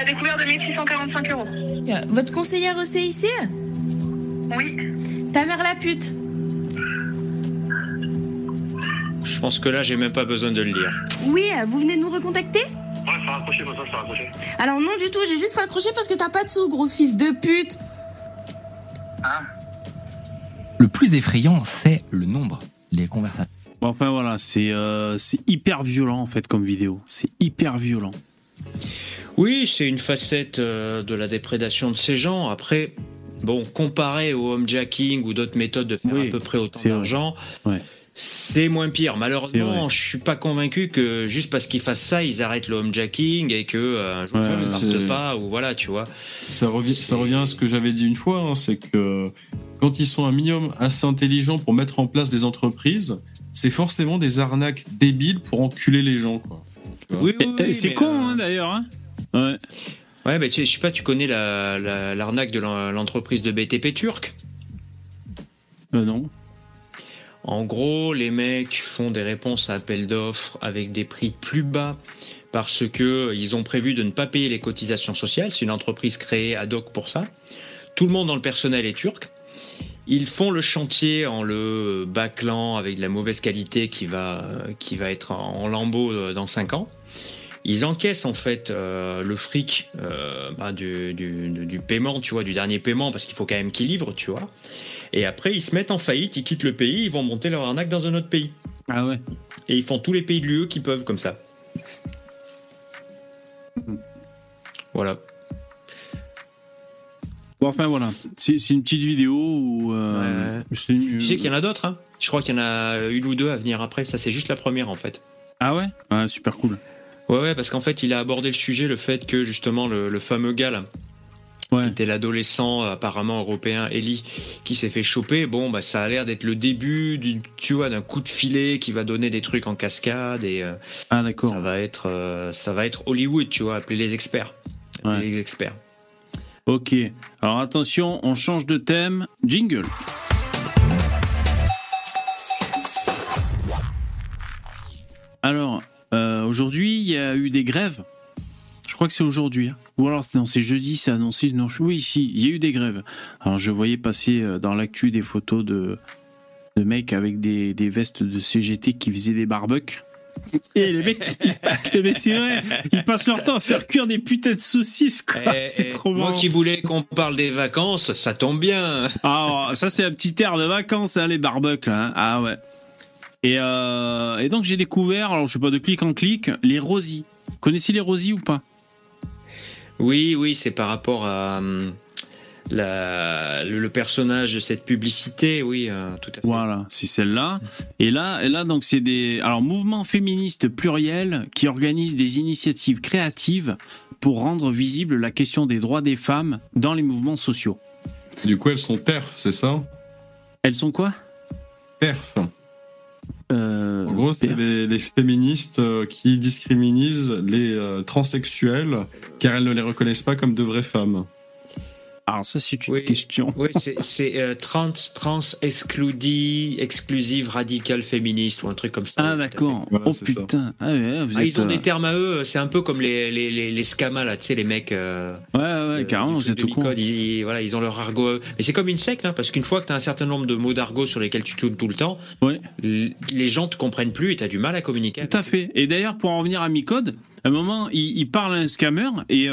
C: à découvert de 1645 euros.
F: Euh, Votre conseillère au CIC
C: Oui.
F: Ta mère la pute.
B: Je pense que là, j'ai même pas besoin de le lire.
F: Oui, vous venez de nous recontacter
I: Ouais, ça a raccroché, ça, ça a raccroché.
F: Alors non du tout, j'ai juste raccroché parce que t'as pas de sous, gros fils de pute.
G: Le plus effrayant, c'est le nombre, les conversations.
A: Bon, enfin voilà, c'est euh, c'est hyper violent en fait comme vidéo. C'est hyper violent.
B: Oui, c'est une facette euh, de la déprédation de ces gens. Après, bon, comparé au homejacking ou d'autres méthodes de faire
A: Oui,
B: à peu près autant d'argent,
A: Ouais.
B: c'est moins pire. Malheureusement, je suis pas convaincu que juste parce qu'ils fassent ça, ils arrêtent le homejacking et que euh, un jour
A: Ouais,
B: ils ne partent pas ou voilà, tu vois.
D: Ça revient, ça revient à ce que j'avais dit une fois, hein, c'est que quand ils sont un minimum assez intelligents pour mettre en place des entreprises, c'est forcément des arnaques débiles pour enculer les gens. Quoi.
B: Oui,
A: c'est con
B: euh,
A: hein, d'ailleurs. Hein ouais.
B: Ouais, mais tu sais, je sais pas, tu connais la- la- l'arnaque de l'en- l'entreprise de BTP turc
A: Euh, non.
B: En gros, les mecs font des réponses à appel d'offres avec des prix plus bas parce que ils ont prévu de ne pas payer les cotisations sociales. C'est une entreprise créée ad hoc pour ça. Tout le monde dans le personnel est turc. Ils font le chantier en le bâclant avec de la mauvaise qualité qui va, qui va être en lambeaux euh, dans 5 ans. Ils encaissent en fait euh, le fric euh, bah, du, du- du paiement, tu vois, du dernier paiement, parce qu'il faut quand même qu'ils livrent, tu vois. Et après, ils se mettent en faillite, ils quittent le pays, ils vont monter leur arnaque dans un autre pays.
A: Ah ouais.
B: Et ils font tous les pays de l'UE qui peuvent comme ça. Voilà.
A: Bon, enfin voilà. C'est une petite vidéo où. euh,
B: Ouais.
A: une-
B: Je sais qu'il y en a d'autres. Hein. Je crois qu'il y en a une ou deux à venir après. Ça, c'est juste la première en fait.
A: Ah ouais? Ah, super cool.
B: Ouais, ouais, parce qu'en fait, il a abordé le sujet, le fait que justement le, le fameux gars là,
A: Ouais.
B: qui était l'adolescent apparemment européen Ellie, qui s'est fait choper. Bon, bah ça a l'air d'être le début d'une, tu vois, d'un coup de filet qui va donner des trucs en cascade et euh,
A: Ah d'accord.
B: ça va être, euh, ça va être Hollywood, tu vois, appeler les experts, Appeler
A: Ouais.
B: les experts.
A: Ok. Alors attention, on change de thème. Jingle. Alors, euh, aujourd'hui, il y a eu des grèves. Je crois que c'est aujourd'hui. hein. Ou alors, non, c'est jeudi, c'est annoncé. Non, je- oui, si, il y a eu des grèves. Alors, je voyais passer euh, dans l'actu des photos de, de mecs avec des, des vestes de CGT qui faisaient des barbecues. Et les mecs, ils passent, mais c'est vrai, ils passent leur temps à faire cuire des putains de saucisses, quoi.
B: Eh,
A: c'est
B: eh,
A: trop
B: Moi
A: marrant.
B: qui voulais qu'on parle des vacances, ça tombe bien.
A: Ah, ça c'est un petit air de vacances, hein, les barbecues, là. hein. Ah ouais. Et, euh, et donc j'ai découvert, alors je sais pas de clic en clic, les rosies. Connaissez les rosies ou pas?
B: Oui, oui, c'est par rapport à hum, la, le, le personnage de cette publicité, oui, euh, tout à fait.
A: Voilà, c'est celle-là. Et là, et là donc c'est des alors mouvements féministes pluriels qui organisent des initiatives créatives pour rendre visible la question des droits des femmes dans les mouvements sociaux.
D: Du coup, elles sont TERF, c'est ça?
A: Elles sont quoi?
D: TERF.
A: Euh,
D: En gros, c'est les, les féministes euh, qui discriminent les euh, transsexuels car elles ne les reconnaissent pas comme de vraies femmes.
A: Alors ça c'est une
B: Oui.
A: question.
B: Oui, c'est- euh, trans, trans excludi, exclusive, radical féministe ou un truc comme ça.
A: Ah d'accord.
D: Voilà,
A: oh putain. Ah ouais, vous
B: Ah,
A: êtes,
B: ils ont
A: euh,
B: des termes à eux, c'est un peu comme les, les, les, les scamas, là, tu sais, les mecs. euh,
A: Ouais ouais, carrément, vous êtes au courant.
B: Ils, voilà, ils ont leur argot. à eux. Mais c'est comme une secte, hein, parce qu'une fois que tu as un certain nombre de mots d'argot sur lesquels tu tournes tout le temps,
A: Ouais.
B: les gens te comprennent plus et tu as du mal à communiquer.
A: Tout à fait. Et d'ailleurs, pour en revenir à Micode, à un moment, il, il parle à un scammer et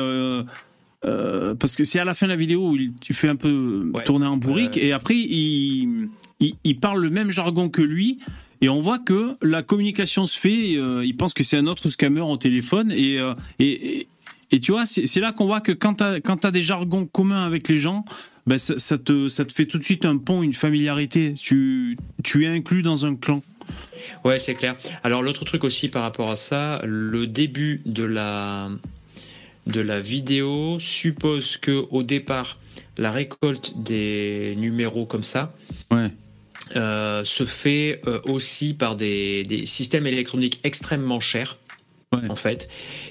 A: euh, parce que c'est à la fin de la vidéo où il, tu fais un peu
B: Ouais.
A: tourner en bourrique et après il, il, il parle le même jargon que lui. Et on voit que la communication se fait. euh, il pense que c'est un autre scammer au téléphone. Et, euh, et, et, et tu vois, c'est là qu'on voit que quand tu as, des jargons communs avec les gens, ben ça, ça te, ça te fait tout de suite un pont, une familiarité. Tu, tu es inclus dans un clan.
B: Ouais, c'est clair. Alors l'autre truc aussi par rapport à ça, le début de la de la vidéo suppose que au départ la récolte des numéros comme ça
A: Ouais.
B: euh, se fait euh, aussi par des, des systèmes électroniques extrêmement chers. en fait,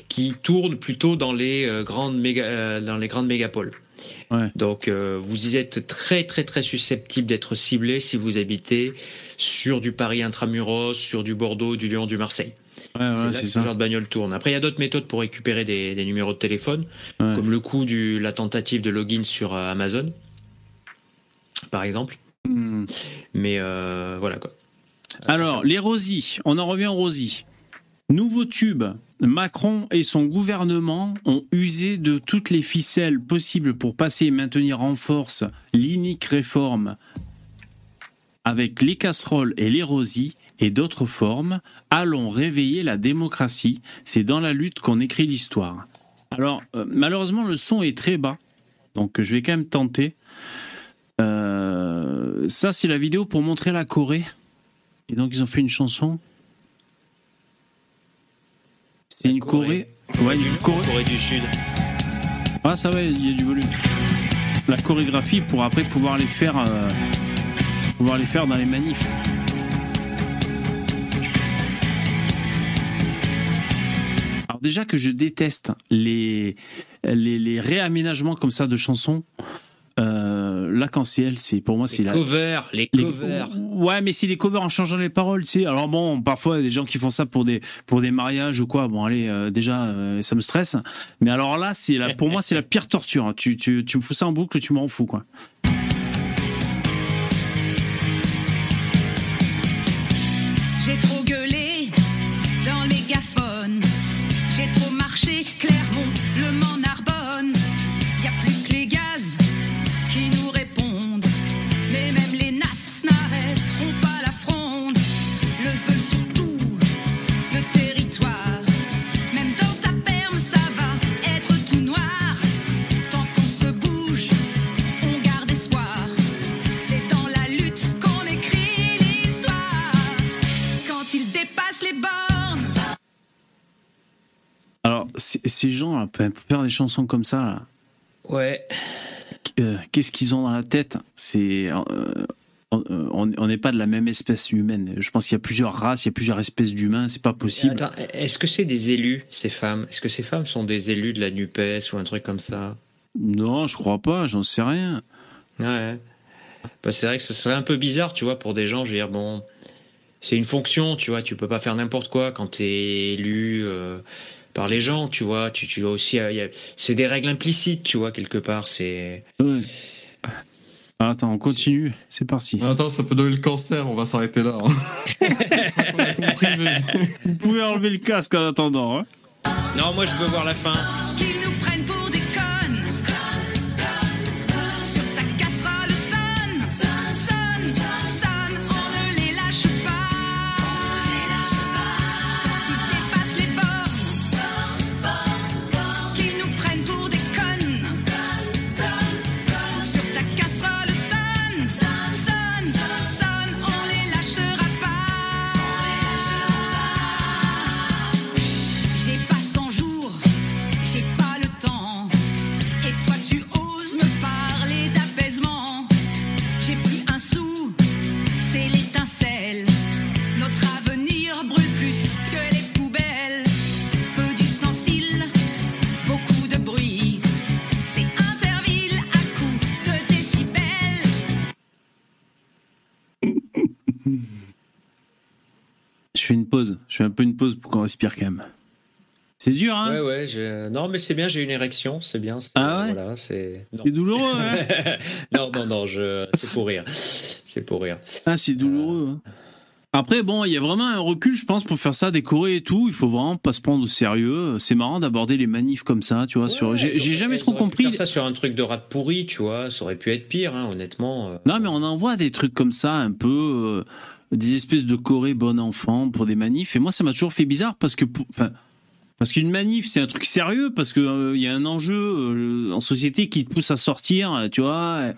B: qui tournent plutôt dans les euh, grandes méga, dans les grandes mégapoles.
A: Ouais.
B: Donc vous y êtes très très très susceptible d'être ciblé si vous habitez sur du Paris intramuros, sur du Bordeaux, du Lyon, du Marseille.
A: Ouais,
B: c'est
A: ouais,
B: là ce genre de bagnole tourne. Après, il y a d'autres méthodes pour récupérer des, des numéros de téléphone,
A: Ouais.
B: comme le coup de la tentative de login sur euh, Amazon, par exemple.
A: Hmm.
B: Mais euh, voilà quoi.
A: Alors, les Rosy, on en revient aux Rosy. Nouveau tube. Macron et son gouvernement ont usé de toutes les ficelles possibles pour passer et maintenir en force l'inique réforme avec les casseroles et les Rosy et d'autres formes. Allons réveiller la démocratie. C'est dans la lutte qu'on écrit l'histoire. Alors, euh, malheureusement, le son est très bas. Donc, je vais quand même tenter. Euh, ça, c'est la vidéo pour montrer la Corée. Et donc, ils ont fait une chanson. C'est une Corée. Ouais, une Corée.
B: Corée du Sud.
A: Ah, ça va, il y a du volume. La chorégraphie pour après pouvoir les faire, euh, pouvoir les faire dans les manifs. Déjà que je déteste les, les, les réaménagements comme ça de chansons. Euh, quand c'est c'est pour moi, c'est
B: Les
A: la,
B: covers, les
A: les-
B: covers.
A: Ouais, mais c'est les covers en changeant les paroles, tu sais. Alors bon, parfois il y a des gens qui font ça pour des pour des mariages ou quoi. Bon, allez, euh, déjà euh, ça me stresse. Mais alors là, c'est la pour moi c'est la pire torture. hein. Tu, tu tu me fous ça en boucle, tu m'en fous quoi.
K: J'ai trop gueulé
A: Click. Ces gens là, pour faire des chansons comme ça là,
B: Ouais.
A: euh, qu'est-ce qu'ils ont dans la tête? C'est euh, on- on n'est pas de la même espèce humaine. Je pense qu'il y a plusieurs races, il y a plusieurs espèces d'humains. C'est pas possible.
B: Attends, est-ce que c'est des élus, ces femmes? Est-ce que ces femmes sont des élus de la NUPES ou un truc comme ça?
A: Non, je crois pas. J'en sais rien.
B: Ouais. Bah, c'est vrai que ce serait un peu bizarre, tu vois, pour des gens. Je veux dire, bon, c'est une fonction, tu vois, tu peux pas faire n'importe quoi quand t'es élu euh, par les gens, tu vois. Tu, tu dois aussi. euh, c'est des règles implicites, tu vois, quelque part. C'est.
A: Ouais. Ah, Attends, on continue. C'est parti.
D: Attends, ça peut donner le cancer, on va s'arrêter là. hein. On a compris, mais-
A: Vous pouvez enlever le casque en attendant. hein.
B: Non, moi, je veux voir la fin.
A: Je fais un peu une pause pour qu'on respire quand même. C'est dur, hein?
B: Ouais, ouais. j'ai- Non, mais c'est bien, j'ai une érection, c'est bien. c'est-
A: Ah ouais?
B: Voilà, c'est.
A: douloureux, hein?
B: Non, non, non, je... c'est pour rire. C'est pour rire.
A: Ah, c'est douloureux. hein. Après, bon, il y a vraiment un recul, je pense, pour faire ça, décorer et tout. Il faut vraiment pas se prendre au sérieux. C'est marrant d'aborder les manifs comme ça, tu vois.
B: Ouais,
A: J'ai jamais trop
B: pu
A: compris.
B: faire ça sur un truc de rap pourri, tu vois. Ça aurait pu être pire, hein, honnêtement. euh.
A: Non, mais on en voit des trucs comme ça, un peu euh, des espèces de Corée bon enfant pour des manifs. Et moi, ça m'a toujours fait bizarre parce que, enfin, parce qu'une manif, c'est un truc sérieux parce que euh, il y a un enjeu euh, en société qui te pousse à sortir, tu vois.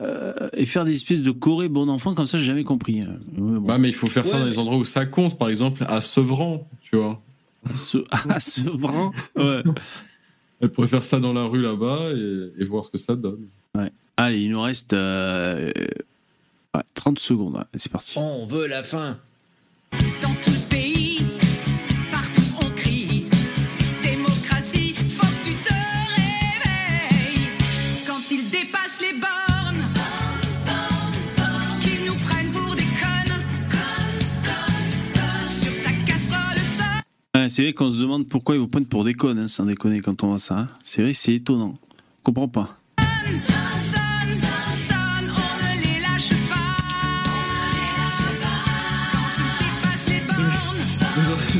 A: euh, et faire des espèces de Corée bon enfant comme ça, j'ai jamais compris. Euh, ouais, bon.
D: Bah, mais il faut faire ça
B: Ouais,
D: dans
B: mais-
D: les endroits où ça compte, par exemple à Sevran, tu vois.
A: À ce, à ce brin, ouais.
D: Elle pourrait faire ça dans la rue là-bas et, et voir ce que ça donne.
A: Allez, il nous reste euh, Ouais, 30 secondes, c'est parti.
B: On veut la fin.
K: Dans tout ce pays, partout on crie démocratie, faut que tu te réveilles. Quand ils dépassent les bornes, qu'ils nous prennent pour des connes. Sur ta casserole
A: c'est vrai qu'on se demande pourquoi ils vous prennent pour des connes, hein, sans déconner quand on voit ça. Hein. C'est vrai, c'est étonnant. Comprends pas.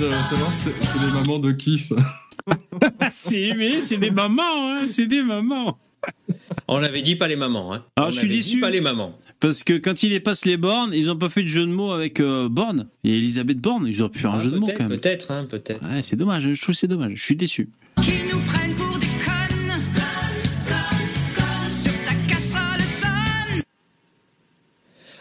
D: J'aimerais savoir, c'est les mamans de qui ça
A: c'est mais c'est des mamans, hein, c'est des mamans.
B: On avait dit pas les mamans. Hein.
A: Alors,
B: On
A: je suis déçu.
B: Pas les mamans.
A: Parce que quand ils dépassent les bornes, ils ont pas fait de jeu de mots avec euh, Borne et Elisabeth Borne. Ils auraient pu faire un
B: Ah,
A: jeu de mots
B: peut-être,
A: quand même.
B: Peut-être, hein, peut-être.
A: Ouais, c'est dommage, je trouve que c'est dommage. Je suis déçu.
K: Qui nous prennent pour des connes? Sur ta casserole sonne.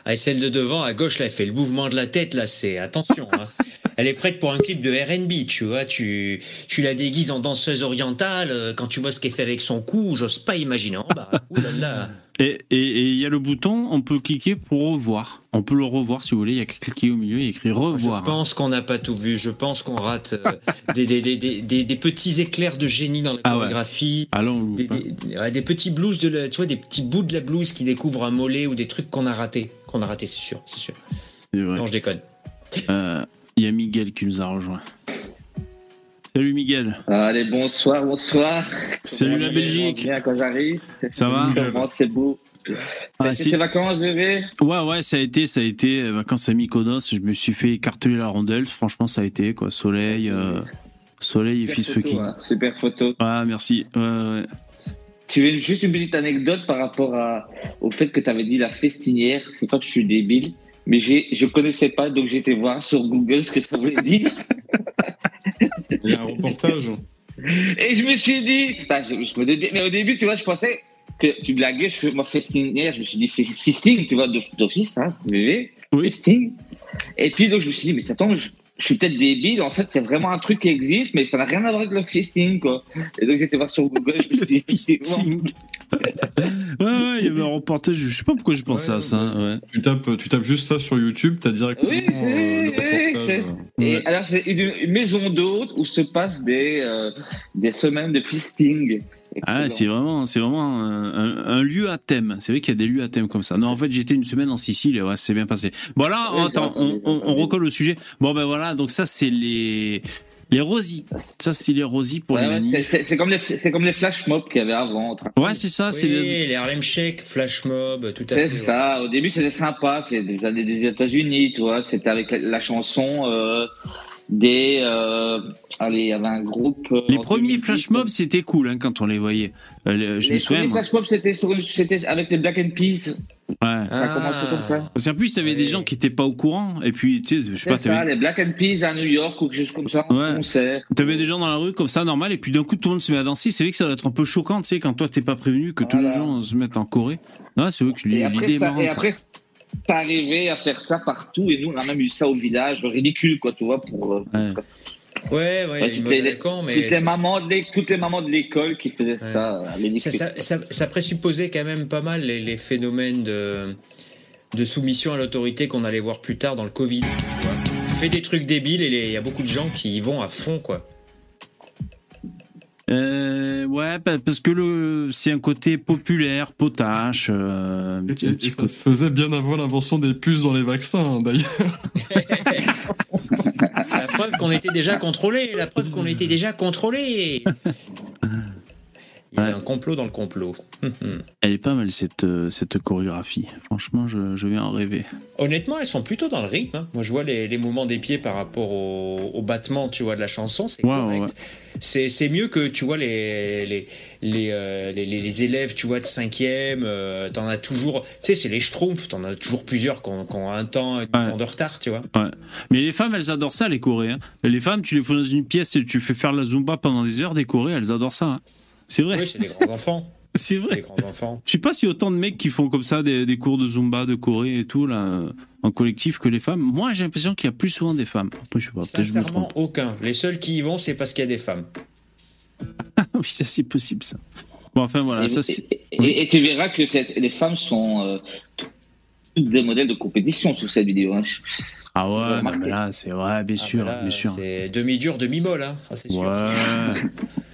B: Ah, et celle de devant, à gauche, là, elle fait le mouvement de la tête, là, c'est attention. hein. Elle est prête pour un clip de R&B, tu vois. Tu, tu la déguises en danseuse orientale. euh, Quand tu vois ce qu'elle fait avec son cou, j'ose pas imaginer en bas. Ouh là là.
A: Et et- et il y a le bouton, on peut cliquer pour revoir. On peut le revoir si vous voulez. Il y a cliquer au milieu, a écrit
B: Je
A: revoir.
B: pense qu'on n'a pas tout vu. Je pense qu'on rate euh, des, des, des, des, petits éclairs de génie dans la
A: Ah ouais. Allons,
B: Des,
A: hein.
B: des- petits blues de la- tu vois, des petits bouts de la blouse qui découvrent un mollet ou des trucs qu'on a ratés. Qu'on a raté, c'est sûr, c'est sûr.
A: Vrai.
B: Non, je déconne.
A: Euh, Il y a Miguel qui nous a rejoint. Salut Miguel.
L: Allez, bonsoir, bonsoir.
A: Salut
L: Comment
A: la Belgique.
L: Bien quand j'arrive.
A: Ça va
L: Comment c'est beau.
A: Ah,
L: C'était vacances, bébé
A: Ouais, ouais, ça a été, ça a été euh, vacances à Mykonos. Je me suis fait écarteler la rondelle. Franchement, ça a été quoi. Soleil, euh, soleil et fils fucking.
L: hein, Super photo.
A: Ah, merci. Ouais, ouais.
L: Tu veux juste une petite anecdote par rapport à, au fait que tu avais dit la festinière. C'est pas que je suis débile, mais j'ai, je connaissais pas, donc été voir sur Google ce que ça voulait dire.
D: Il y a un reportage.
L: Et je me suis dit, bah, je, je me débile. mais au début, tu vois, je pensais que tu blaguais, je moi, festinière, je me suis dit fisting, tu vois, de- d'office, hein, bébé.
A: Oui.
L: Fisting. Et puis, donc, je me suis dit, mais attends, je, je suis peut-être débile, en fait, c'est vraiment un truc qui existe, mais ça n'a rien à voir avec le fisting, quoi. Et donc, j'étais voir sur Google, je me suis dit,
A: Fisting. Ouais, ouais, il y avait un reportage. Je sais pas pourquoi je pensais
D: Ouais,
A: à ça. Ouais.
D: Tu tapes, tu tapes juste ça sur YouTube, t'as directement
L: Oui,
D: euh,
L: c'est-
D: le.
L: Et alors, c'est une, maison d'hôte où se passent des, euh, des semaines de fisting.
A: Ah,
L: Excellent.
A: c'est vraiment, c'est vraiment un, un- un lieu à thème. C'est vrai qu'il y a des lieux à thème comme ça. Non, en fait, j'étais une semaine en Sicile et ouais, c'est bien passé. Bon là, attends, on, on, recolle au sujet. Bon ben voilà, donc ça c'est les les rosies. Ça c'est les rosies pour
L: Ouais,
A: les manifs.
L: c'est- comme les, c'est comme les flash mobs qu'il y avait avant.
A: Ouais, c'est ça. C'est
B: Oui,
A: les-
B: les Harlem Shake, Flash Mob, tout à fait.
L: C'est ça. Au début, c'était sympa. C'est des années des États-Unis, tu vois. C'était avec la, la chanson euh, des. Euh, allez, il y avait un groupe. euh,
A: les premiers
L: 2010,
A: flash mobs c'était cool hein, quand on les voyait. Euh, les- je me
L: Les
A: souviens.
L: premiers flash mobs, c'était avec les Black and Peas.
A: Ouais.
L: Ça a commencé comme ça.
A: Parce qu'en plus, il y avait des gens qui étaient pas au courant. Et puis, tu sais, je sais pas,
L: ça, les Black and Peas à New York ou quelque chose comme ça,
A: Ouais.
L: concert.
A: T'avais des gens dans la rue comme ça, normal, et puis d'un coup tout le monde se met à danser. C'est vrai que ça doit être un peu choquant, tu sais, quand toi t'es pas prévenu, que tous les
L: Voilà.
A: gens se mettent en Corée. Non, c'est vrai que l'idée est marrante.
L: et après, ça arrivait à faire ça partout. Et nous, on a même eu ça au village, ridicule, quoi, tu vois, pour. euh,
A: Ouais.
B: Ouais, ouais,
L: Ouais,
B: il y a une
L: toutes, les,
B: camp, mais
L: toutes, les mamans de toutes les mamans de l'école qui faisaient ça à
B: ça, ça, ça- ça présupposait quand même pas mal les, les phénomènes de, de soumission à l'autorité qu'on allait voir plus tard dans le Covid. Fais des trucs débiles et il y a beaucoup de gens qui y vont à fond, quoi.
A: Euh, ouais, pa- parce que le, c'est un côté populaire, potache. euh, un
D: Et,
A: petit- un
D: et-
A: petit
D: et ça se faisait bien avant l'invention des puces dans les vaccins, hein, d'ailleurs.
B: La preuve qu'on était déjà contrôlé, la preuve qu'on était déjà contrôlé. Il y avait un complot dans le complot.
A: Elle est pas mal cette, euh, cette chorégraphie. Franchement, je, je vais en rêver.
B: Honnêtement, elles sont plutôt dans le rythme. hein. Moi, je vois les, les mouvements des pieds par rapport au, au battement, tu vois, de la chanson. C'est
A: Ouais,
B: correct.
A: ouais.
B: C'est, c'est mieux que, tu vois, les, les, les, euh, les, les- élèves, tu vois, de cinquième. euh, t'en as toujours... Tu sais, c'est les schtroumpfs. T'en as toujours plusieurs qui ont, un temps, un temps de retard, tu vois.
A: Ouais. Mais les femmes, elles adorent ça, les Coréens. Les femmes, tu les fous dans une pièce et tu fais faire la zumba pendant des heures, des Corées, elles adorent ça. hein. C'est vrai.
B: Oui, c'est des grands enfants.
A: C'est vrai.
B: Des grands enfants.
A: Je sais pas si autant de mecs qui font comme ça des, des cours de zumba de Corée et tout là en collectif que les femmes. Moi, j'ai l'impression qu'il y a plus souvent des femmes. Après, je sais pas. Peut-être je me
B: Sincèrement,
A: trompe.
B: aucun. Les seuls qui y vont, c'est parce qu'il y a des femmes.
A: oui, ça c'est possible ça. Bon, enfin voilà.
L: et,
A: Ça, c'est-
L: et- et- et tu verras que cette- les femmes sont euh, toutes des modèles de compétition sur cette vidéo. hein.
A: Ah ouais, non, mais là, c'est vrai, bien sûr,
B: Ah, là,
A: bien sûr.
B: C'est demi-dur, demi-molle, hein. Ça, c'est sûr.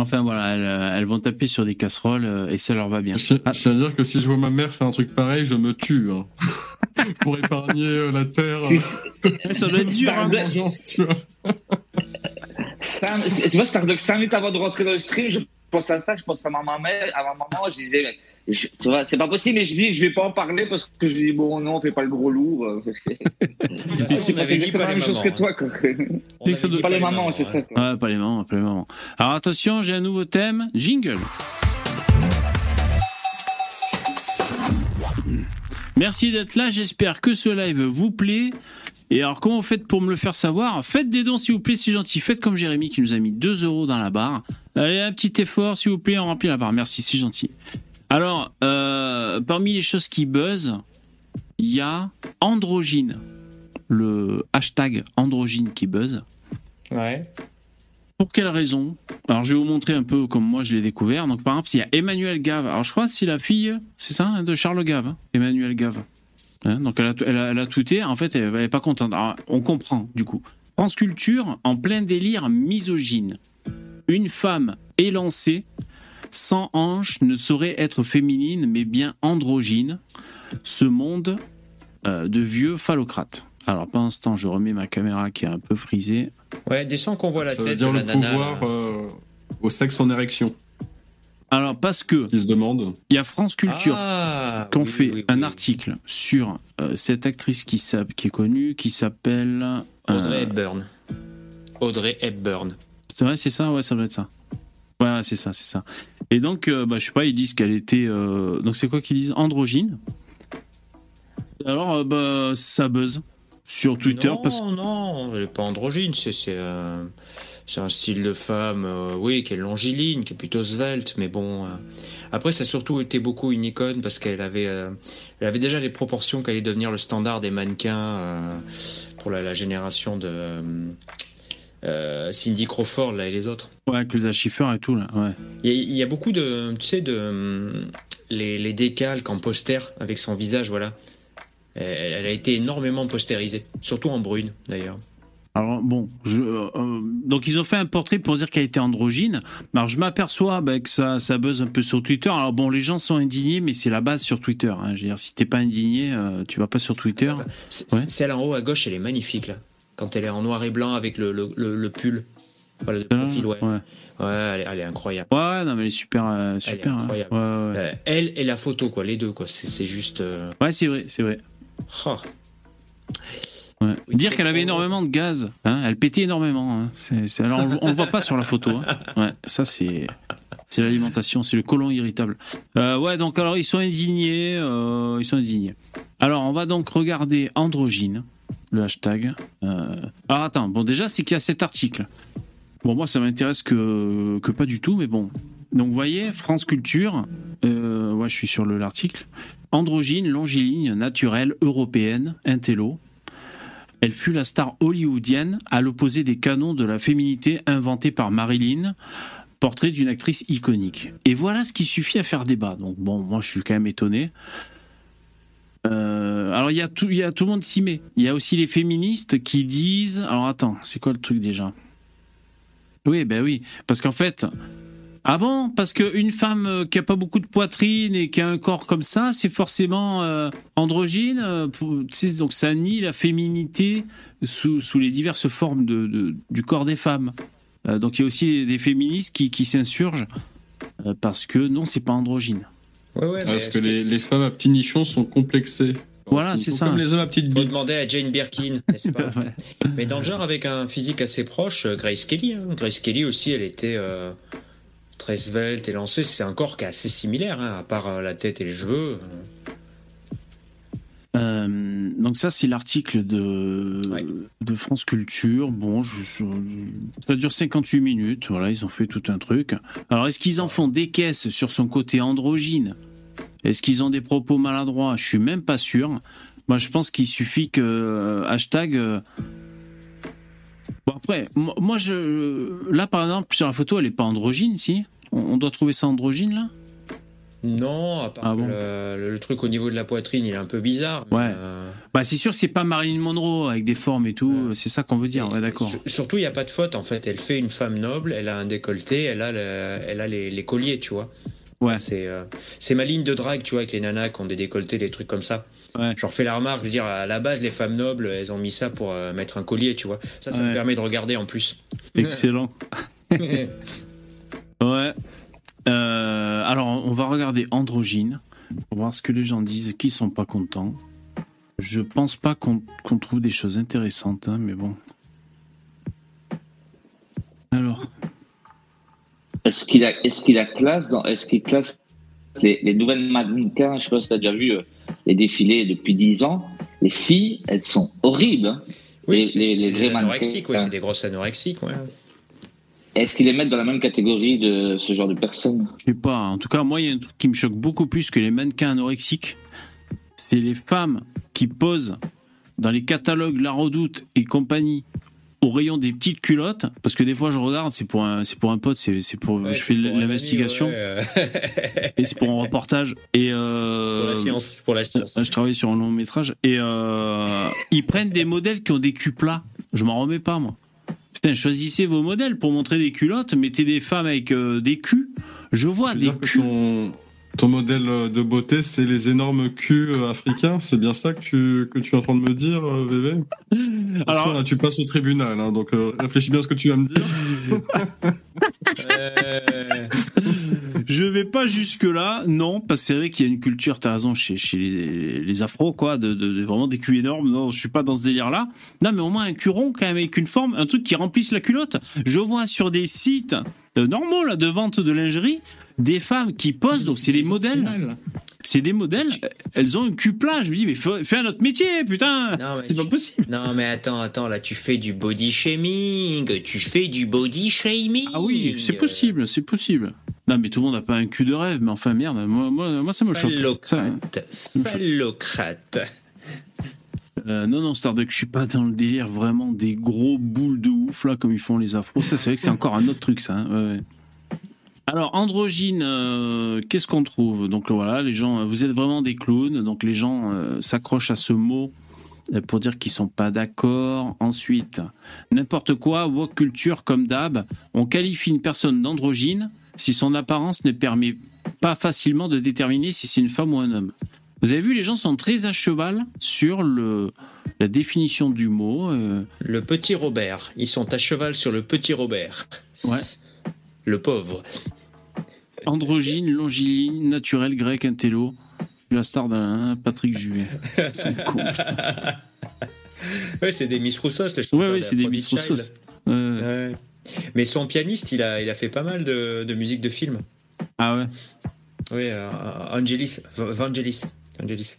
A: Enfin voilà, elles, euh, elles vont taper sur des casseroles euh, et ça leur va bien.
D: Je, je tiens à dire que si je vois ma mère faire un truc pareil, je me tue. hein. Pour épargner euh, la terre.
A: Ça doit être dur. hein.
D: Vengeance, tu vois.
L: Sam- tu vois, Stardock, 5 minutes avant de rentrer dans le stream, je pense à ça, je pense à ma maman, à ma maman, je disais, mais, je- tu vois, c'est pas possible, mais je dis, je vais pas en parler parce que je dis, bon, non, on fait pas le gros lourd. euh, C'est exactement
B: pas
L: la
B: les
L: même chose
B: mamans,
L: que
B: hein.
L: toi, quoi.
B: On
A: ça
B: avait
A: doit-
B: dit
L: Pas les mamans, c'est ça. quoi.
A: Ouais, pas les mamans, pas les mamans. Alors attention, j'ai un nouveau thème. Jingle. Merci d'être là, j'espère que ce live vous plaît. Et alors, comment vous faites pour me le faire savoir? Faites des dons, s'il vous plaît, c'est gentil. Faites comme Jérémy qui nous a mis 2 euros dans la barre. Allez, un petit effort, s'il vous plaît, on remplit la barre. Merci, c'est gentil. Alors, euh, parmi les choses qui buzzent, il y a androgyne. Le hashtag androgyne qui buzz.
B: Ouais.
A: Pour quelle raison? Alors, je vais vous montrer un peu comme moi je l'ai découvert. Donc, par exemple, il y a Emmanuel Gave. Alors, je crois que c'est la fille, c'est ça, hein, de Charles Gave, hein, Emmanuel Gave. Hein, donc, elle a, elle, a, elle a tweeté. En fait, elle n'est pas contente. Alors, on comprend, du coup. France Culture, en plein délire misogyne. Une femme élancée, sans hanche, ne saurait être féminine, mais bien androgyne. Ce monde euh, de vieux phallocrates. Alors, pendant ce temps, je remets ma caméra qui est un peu frisée.
B: Ouais, descends qu'on voit la
D: Ça
B: tête
D: veut dire
B: de
D: le
B: nana.
D: pouvoir euh, au sexe en érection,
A: Alors, parce que
D: qui se demande.
A: il y a France Culture
B: Ah,
A: qui ont
B: oui,
A: fait
B: oui, oui,
A: un
B: oui.
A: article sur euh, cette actrice qui, qui est connue, qui s'appelle. euh,
B: Audrey Hepburn. Audrey Hepburn.
A: C'est vrai, c'est ça? Ouais, ça doit être ça. Ouais, c'est ça, c'est ça. Et donc, euh, bah, je sais pas, ils disent qu'elle était. euh, Donc, c'est quoi qu'ils disent? Androgyne. Alors, euh, bah, ça buzz sur Twitter
B: non,
A: parce
B: non, elle n'est pas androgyne, c'est un style de femme, euh, oui, qui est longiligne, qui est plutôt svelte, mais bon. euh, Après, ça a surtout été beaucoup une icône parce qu'elle avait, euh, elle avait déjà les proportions qu'elle allait devenir le standard des mannequins pour la, la génération de euh, euh, Cindy Crawford là et les autres.
A: Ouais, avec le Schiffer et tout, là. Ouais.
B: Il y, a- il y a beaucoup de, tu sais, de euh, les, les décalques en poster avec son visage, voilà. Elle, elle a été énormément postérisée, surtout en brune d'ailleurs.
A: Alors bon, je, euh, donc ils ont fait un portrait pour dire qu'elle était androgyne. Alors je m'aperçois bah, que ça, ça buzz un peu sur Twitter. Alors bon, les gens sont indignés, mais c'est la base sur Twitter. hein. Je veux dire, si t'es pas indigné, euh, tu vas pas sur Twitter. Ouais.
B: Celle en haut à gauche, elle est magnifique là. Quand elle est en noir et blanc avec le, le, le- le pull. Voilà, le profil, ouais.
A: Ouais.
B: Ouais, elle, est- elle est incroyable.
A: Ouais, non mais elle est super, euh, super. hein.
B: incroyable.
A: Ouais, ouais, ouais.
B: Euh, elle et la photo, quoi, les deux, quoi. C'est c'est juste. euh,
A: Ouais, c'est vrai, c'est vrai.
B: oh.
A: Ouais.
B: Oui,
A: Dire qu'elle avait énormément de gaz, hein, elle pétait énormément. hein. Alors on, on le voit pas sur la photo. hein. Ouais, ça c'est c'est l'alimentation, c'est le côlon irritable. Euh, ouais, donc alors ils sont indignés, euh, ils sont indignés. Alors on va donc regarder androgyne, le hashtag. Euh, Alors attends, bon déjà c'est qu'il y a cet article. Bon moi ça m'intéresse que que pas du tout, mais bon. Donc vous voyez France Culture, euh, ouais je suis sur le l'article. Androgyne, longiligne, naturelle, européenne, intello. Elle fut la star hollywoodienne à l'opposé des canons de la féminité inventés par Marilyn, portrait d'une actrice iconique. Et voilà ce qui suffit à faire débat. Donc bon, moi je suis quand même étonné. Euh, alors il y, a tout, y a tout le monde s'y met. Il y a aussi les féministes qui disent... Alors attends, c'est quoi le truc déjà? Oui, ben oui. Parce qu'en fait... Ah bon? Parce qu'une femme euh, qui a pas beaucoup de poitrine et qui a un corps comme ça, c'est forcément euh, androgyne. donc ça nie la féminité sous, les diverses formes de, du corps des femmes. Donc il y a aussi des, féministes qui, qui s'insurgent parce que non, c'est pas androgyne.
B: Ouais, ouais, mais
D: parce
B: ce
D: que les, les femmes à petits nichons sont complexées.
A: Voilà, c'est ça.
D: Comme les hommes à petites
B: Faut
D: bites.
B: demander à Jane Birkin, n'est-ce pas
A: Ouais.
B: Mais dans le genre, avec un physique assez proche, euh, Grace Kelly. hein. Grace Kelly aussi, elle était euh, très svelte et lancée. C'est un corps qui est assez similaire, hein, à part euh, la tête et les cheveux.
A: Euh, donc ça c'est l'article de,
B: Ouais.
A: de France Culture. Bon, je- ça dure 58 minutes. Voilà, ils ont fait tout un truc. Alors est-ce qu'ils en font des caisses sur son côté androgyne? Est-ce qu'ils ont des propos maladroits? Je suis même pas sûr. Moi je pense qu'il suffit que euh, hashtag. euh, Bon après, moi je là par exemple sur la photo elle est pas androgyne si? On, on doit trouver ça androgyne là?
B: Non, à part
A: Ah
B: que
A: bon
B: le, le truc au niveau de la poitrine, il est un peu bizarre.
A: Ouais.
B: euh,
A: Bah c'est sûr c'est pas Marilyn Monroe avec des formes et tout. C'est ça qu'on veut dire. Ouais d'accord.
B: sur- surtout, il n'y a pas de faute, en fait. Elle fait une femme noble, elle a un décolleté, elle a, le- elle a les, les colliers, tu vois.
A: Ouais.
B: C'est euh, c'est ma ligne de drague, tu vois, avec les nanas qui ont des décolletés, des trucs comme ça.
A: Ouais.
B: J'en refais la remarque, je veux dire, à la base, les femmes nobles, elles ont mis ça pour euh, mettre un collier, tu vois. Ça, ça
A: Ouais.
B: me permet de regarder en plus.
A: Excellent. Ouais. Euh, alors, on va regarder Androgyne pour voir ce que les gens disent, qui sont pas contents. Je pense pas qu'on trouve des choses intéressantes, hein, mais bon. Alors,
L: Est-ce qu'il a, est-ce qu'il a classe dans, est-ce qu'il classe les, les nouvelles mannequins? Je sais pas si tu as déjà vu euh, les défilés depuis 10 ans. Les filles, elles sont horribles. hein.
B: Oui,
L: les,
B: c'est-
L: les,
B: c'est
L: les
B: des anorexiques, ouais, c'est des grosses anorexiques, ouais.
L: Est-ce qu'ils les mettent dans la même catégorie de ce genre de personnes?
A: Je sais pas. En tout cas, moi, il y a un truc qui me choque beaucoup plus que les mannequins anorexiques. C'est les femmes qui posent dans les catalogues La Redoute et compagnie au rayon des petites culottes. Parce que des fois, je regarde, c'est pour un, c'est pour un pote, c'est c'est pour,
B: Ouais,
A: je fais l'investigation.
B: ouais,
A: Et c'est pour un reportage. Et euh,
B: Pour la science, pour la science.
A: Je travaille sur un long métrage. Et euh, ils prennent des modèles qui ont des culs plats. Je m'en remets pas, moi. Putain, choisissez vos modèles pour montrer des culottes. Mettez des femmes avec euh, des culs. Je vois des culs.
D: ton, ton modèle de beauté, c'est les énormes culs euh, africains C'est bien ça que tu, que tu es en train de me dire, euh, bébé?
A: Alors-
D: là, tu passes au tribunal, hein, donc euh, réfléchis bien à ce que tu vas me dire.
A: Je vais pas jusque-là, non, parce que c'est vrai qu'il y a une culture, t'as raison, chez, les, les afros, quoi, de, vraiment des culs énormes. Non, je suis pas dans ce délire-là. Non, mais au moins un cul quand même, avec une forme, un truc qui remplisse la culotte. Je vois sur des sites euh, normaux, là, de vente de lingerie, des femmes qui posent, donc c'est des modèles. C'est des modèles, elles ont un cul plat. Je me dis, mais fais, un autre métier, putain C'est pas possible.
B: Non, mais attends, attends, là, tu fais du body shaming. Tu fais du body shaming.
A: Ah oui, c'est
B: Euh,
A: possible, c'est possible. Non, mais tout le monde n'a pas un cul de rêve, mais enfin, merde, moi, moi, moi ça me choque.
B: Phallocrate. Phallocrate.
A: Euh, non, non, Starduck, je suis pas dans le délire vraiment des gros boules de ouf, là, comme ils font les afros. Ça, c'est vrai que c'est encore un autre truc, ça. hein. Ouais, ouais. Alors, androgyne, euh, qu'est-ce qu'on trouve? Donc voilà, les gens, vous êtes vraiment des clowns, donc les gens euh, s'accrochent à ce mot euh, pour dire qu'ils sont pas d'accord. Ensuite, n'importe quoi, woke culture comme d'hab, on qualifie une personne d'androgyne si son apparence ne permet pas facilement de déterminer si c'est une femme ou un homme. Vous avez vu, les gens sont très à cheval sur le, la définition du mot. euh,
B: Le petit Robert. Ils sont à cheval sur le petit Robert.
A: ouais.
B: Le pauvre.
A: Androgyne, longiligne, naturel, grec, intello. Je suis la star d'un Patrick Juvet.
B: Ouais, c'est des Miss Roussos, le
A: Ouais,
B: chanteur
A: ouais,
B: des
A: c'est des Miss Roussos. Ouais.
B: Mais son pianiste, il a, il a fait pas mal de, de musique de film.
A: Ah ouais
B: Oui, euh, Angelis. Vangelis. Vangelis.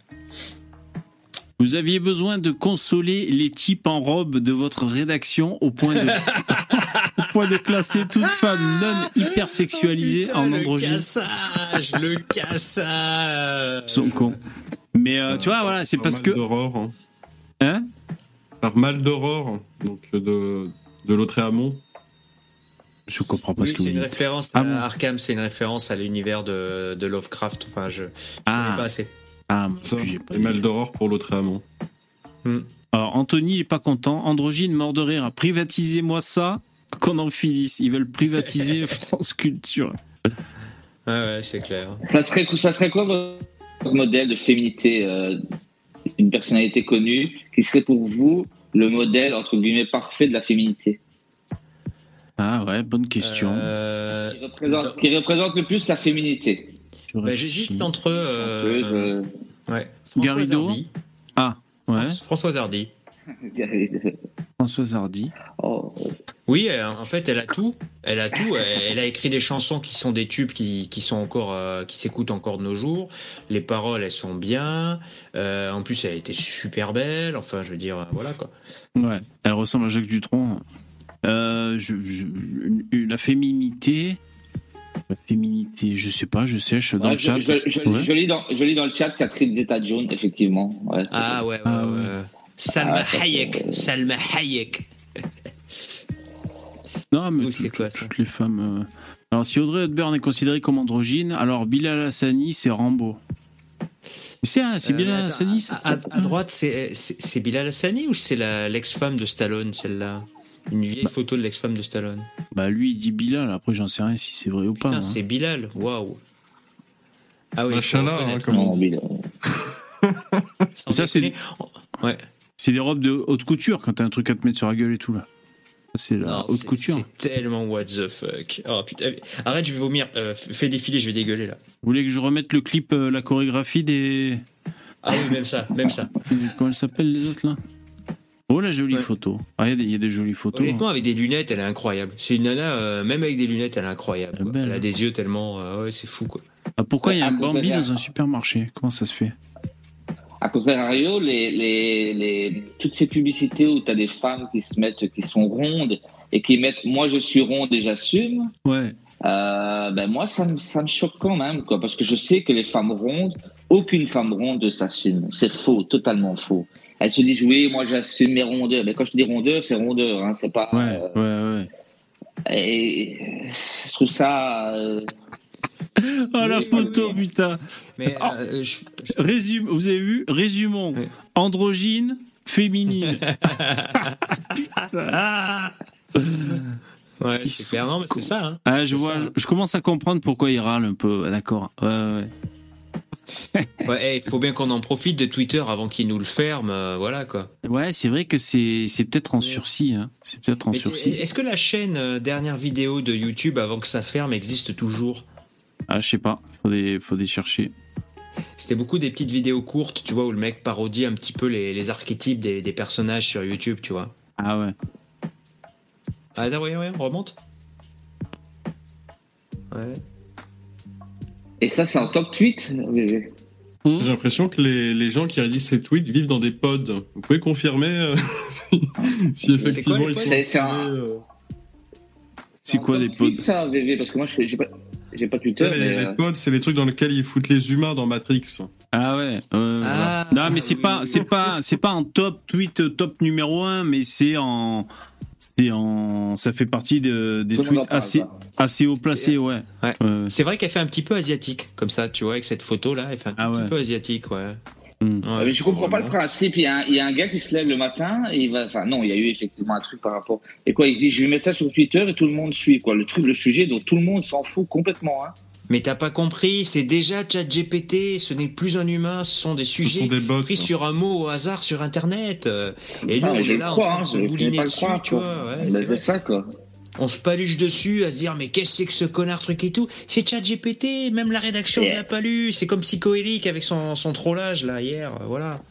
A: Vous aviez besoin de consoler les types en robe de votre rédaction au point de, au point de classer toute femme non hypersexualisée
B: Putain,
A: en
B: le
A: androgyne.
B: cassage, le cassage.
A: Ils sont cons. Mais euh, tu vois, voilà, c'est
D: Par
A: parce
D: mal
A: que.
D: d'aurore, hein.
A: Hein?
D: Par mal d'aurore, donc euh, de, de Lautréamont.
A: Je comprends pas
B: Oui,
A: ce que
B: c'est
A: vous
B: une
A: dites.
B: référence
A: Ah
B: à
A: bon?
B: Arkham, c'est une référence à l'univers de, de Lovecraft. Enfin, je, je
A: Ah.
B: pas assez.
A: Ah, moi,
D: Ça,
A: j'ai pas
D: et mal d'aurore pour Lautréamont.
A: Alors, Anthony n'est pas content. Androgyne, mort de rire. Privatisez-moi ça, qu'on en finisse. Ils veulent privatiser France Culture.
B: Ouais, ouais, c'est clair.
L: Ça serait, ça serait quoi votre modèle de féminité euh, Une personnalité connue qui serait pour vous le modèle, entre guillemets, parfait de la féminité?
A: Ah ouais, bonne question.
B: Euh,
L: qui représente, qui représente le plus la féminité
B: bah, J'hésite entre. euh,
L: Euh,
B: ouais, Françoise
A: Garrido
B: Hardy.
A: Ah, ouais.
B: François- Françoise Hardy.
A: Françoise Hardy.
L: oh,
B: Oui, elle- en fait, elle a tout. Elle a tout. Elle, a écrit des chansons qui sont des tubes qui, qui sont encore, euh, qui s'écoutent encore de nos jours. Les paroles, elles sont bien. Euh, en plus, elle était super belle. Enfin, je veux dire, euh, voilà quoi.
A: Ouais, elle ressemble à Jacques Dutronc. Euh, je, je- une- la féminité. La féminité, je sais pas, je sèche dans
L: ouais,
A: le chat.
L: je, je- je-
A: Ouais.
L: je lis dans, je lis dans le chat Catherine Zeta-Jones, effectivement. Ouais,
B: Ah ouais, ouais,
A: Ah
B: ouais. Salma
L: Ah,
B: Hayek. Salma Hayek.
A: Non, mais
B: Oui,
A: tout-
B: quoi,
A: tout-
B: ça
A: toutes les femmes. euh. Alors, si Audrey Hepburn est considérée comme androgyne, alors Bilal Hassani, c'est Rambo. C'est ah, c'est
B: Euh,
A: Bilal
B: attends,
A: Hassani, ça
B: à, à- à droite, c'est Bilal Hassani ou c'est la- l'ex-femme de Stallone, celle-là? Une vieille photo de l'ex-femme de Stallone.
A: Bah, lui, il dit Bilal, après, j'en sais rien si c'est vrai ou pas.
B: Putain,
A: moi.
B: c'est Bilal. Waouh. Ah oui,
D: Machallah,
B: faut
D: hein,
B: reconnaître.
D: comme on
L: Non,
D: dit.
L: mais,
B: Sans
A: Ça, c'est-.
B: Ouais.
A: C'est des robes de haute couture quand t'as un truc à te mettre sur la gueule et tout là. Ça, C'est la
B: Non,
A: haute couture.
B: C'est tellement what the fuck. Oh putain. Arrête, je vais vomir. Euh, fais défiler, je vais dégueuler là.
A: Vous voulez que je remette le clip, euh, la chorégraphie des.
B: Ah oui, même ça, même ça.
A: Comment elles s'appellent les autres là? Oh la jolie
B: Ouais.
A: photo. Ah, il y a des- il y, a des jolies photos.
B: Honnêtement, avec des lunettes, elle est incroyable. C'est une nana, euh, même avec des lunettes, elle est incroyable.
A: Elle belle.
B: Elle a des yeux tellement. euh, ouais, c'est fou quoi.
A: Ah, pourquoi il y a un Bambi
L: contraire.
A: dans un supermarché? Comment ça se fait?
L: À contrario, les, les, les, toutes ces publicités où tu as des femmes qui se mettent, qui sont rondes et qui mettent moi je suis ronde et j'assume,
A: Ouais.
L: euh, ben moi ça me, ça me choque quand même, quoi, parce que je sais que les femmes rondes, aucune femme ronde s'assume. C'est faux, totalement faux. Elles se disent oui, moi j'assume mes rondeurs. Mais quand je dis rondeur, c'est rondeur, hein, c'est pas.
A: Ouais,
L: euh,
A: ouais, ouais.
L: et, je trouve ça. euh,
A: Oh la
B: Oui,
A: photo, putain
B: Mais
A: Ah.
B: euh, je- je-
A: Résume, vous avez vu? Résumons.
B: Ouais.
A: Androgyne, féminine. putain.
B: Ouais, c'est
A: sont
B: clair, non, mais c'est ça. Hein.
A: Ah, je vois,
B: ça.
A: je commence à comprendre pourquoi il râle un peu. D'accord. Ouais, ouais.
B: Ouais, il faut bien qu'on en profite de Twitter avant qu'ils nous le ferment. euh, voilà quoi.
A: Ouais, c'est vrai que c'est peut-être en sursis. Hein. C'est peut-être en
B: Mais
A: sursis.
B: Est-ce que la chaîne euh, dernière vidéo de YouTube avant que ça ferme existe toujours?
A: Ah, je sais pas. Faudrait, faudrait chercher.
B: C'était beaucoup des petites vidéos courtes, tu vois, où le mec parodie un petit peu les, les archétypes des, des personnages sur YouTube, tu vois.
A: Ah ouais.
B: Ah, attends, ouais, ouais, on remonte. Ouais.
L: Et ça, c'est en top tweet. VV.
D: J'ai l'impression que les, les gens qui rédigent ces tweets vivent dans des pods. Vous pouvez confirmer euh, si, si effectivement
B: quoi,
D: ils sont
L: C'est- un-
D: euh,
A: quoi des pods
L: ça, VV, parce que moi, je- j'ai pas, j'ai pas Twitter.
D: les,
L: mais,
D: les
L: euh,
D: pods, c'est les trucs dans lesquels ils foutent les humains dans Matrix.
A: Ah ouais. euh,
B: Ah,
A: voilà. non, mais c'est pas, c'est pas, c'est pas en top tweet top numéro 1 mais c'est en, c'est en, ça fait partie de, des
L: Tout
A: tweets
L: parle,
A: assez,
L: quoi.
A: assez haut placés, ouais.
B: Ouais.
A: Euh,
B: C'est vrai qu'elle fait un petit peu asiatique, comme ça, tu vois, avec cette photo-là, elle fait un
A: Ah
B: petit
A: ouais.
B: peu asiatique, ouais.
A: hmm.
L: Ah, mais je comprends pas le principe. Il y, a un, il y a un gars qui se lève le matin et il va. Enfin, non, il y a eu effectivement un truc par rapport. Et quoi, il se dit, je vais mettre ça sur Twitter et tout le monde suit, quoi. Le truc, le sujet, donc tout le monde s'en fout complètement, hein.
B: Mais t'as pas compris, c'est déjà ChatGPT, ce n'est plus un humain, ce sont des
D: Ce
B: sujets
D: sont des bots.
B: pris sur un mot au hasard sur Internet. Et nous,
L: Ah,
B: on est là
L: crois,
B: en train
L: hein,
B: de se
L: finis
B: mouliner dessus,
L: croire,
B: tu vois. ouais, c'est
L: ça, quoi.
B: On se paluche dessus à se dire, mais qu'est-ce que c'est que ce connard truc et tout? C'est ChatGPT, même la rédaction ne
L: Yeah.
B: l'a pas lu. C'est comme Psychoélique avec son, son trollage, là, hier, euh, voilà.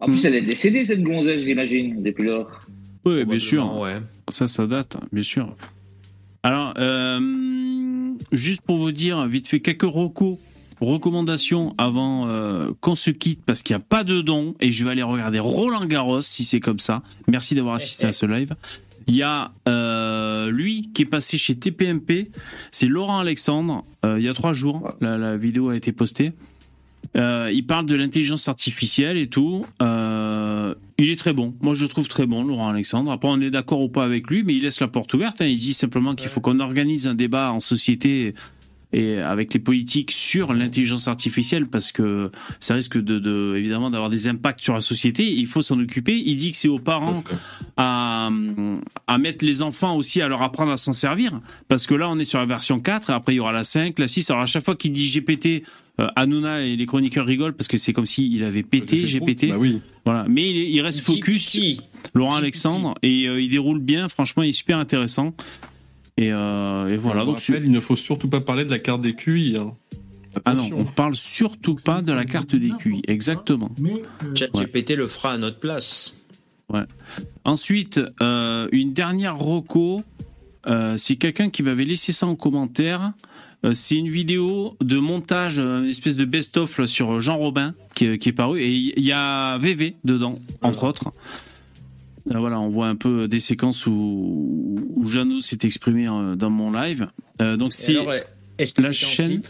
L: En plus, elle est décédée, cette gonzesse, j'imagine, depuis lors.
A: Oui, bien sûr.
B: Ouais.
A: Ça, ça date, bien sûr. Alors, euh, juste pour vous dire, vite fait, quelques recos, recommandations avant euh, qu'on se quitte, parce qu'il n'y a pas de don, et je vais aller regarder Roland Garros, si c'est comme ça. Merci d'avoir assisté à ce live. Il y a euh, lui qui est passé chez TPMP, c'est Laurent Alexandre, euh, il y a trois jours, la, la vidéo a été postée. Euh, il parle de l'intelligence artificielle et tout. Euh, il est très bon. Moi, je le trouve très bon, Laurent Alexandre. Après, on est d'accord ou pas avec lui, mais il laisse la porte ouverte. hein. Il dit simplement qu'il faut qu'on organise un débat en société et avec les politiques sur l'intelligence artificielle parce que ça risque de, de évidemment d'avoir des impacts sur la société. Il faut s'en occuper. Il dit que c'est aux parents à, à mettre les enfants aussi à leur apprendre à s'en servir parce que là on est sur la version 4 et après il y aura la 5, la 6. Alors à chaque fois qu'il dit GPT, euh, Hanouna et les chroniqueurs rigolent parce que c'est comme s'il avait pété
D: trop.
A: GPT.
D: Bah oui.
A: Voilà, mais il, est- il reste focus
B: GPT.
A: Laurent
B: GPT.
A: Alexandre et euh, il déroule bien. Franchement, il est super intéressant. Et, euh, et voilà. Donc,
D: rappelle, il ne faut surtout pas parler de la carte des QI. hein.
A: ah non, on parle surtout pas de la carte des QI. Exactement.
M: Mais euh,
B: ChatGPT le fera à notre place.
A: Ensuite, euh, une dernière reco. euh, c'est quelqu'un qui m'avait laissé ça en commentaire. Euh, c'est une vidéo de montage, une espèce de best-of sur Jean Robin qui, est- qui est paru. Et il y a VV dedans, entre autres. Euh, voilà, on voit un peu des séquences où, où Jeannot s'est exprimé euh, dans mon live. Euh, donc c'est
B: euh,
A: la chaîne.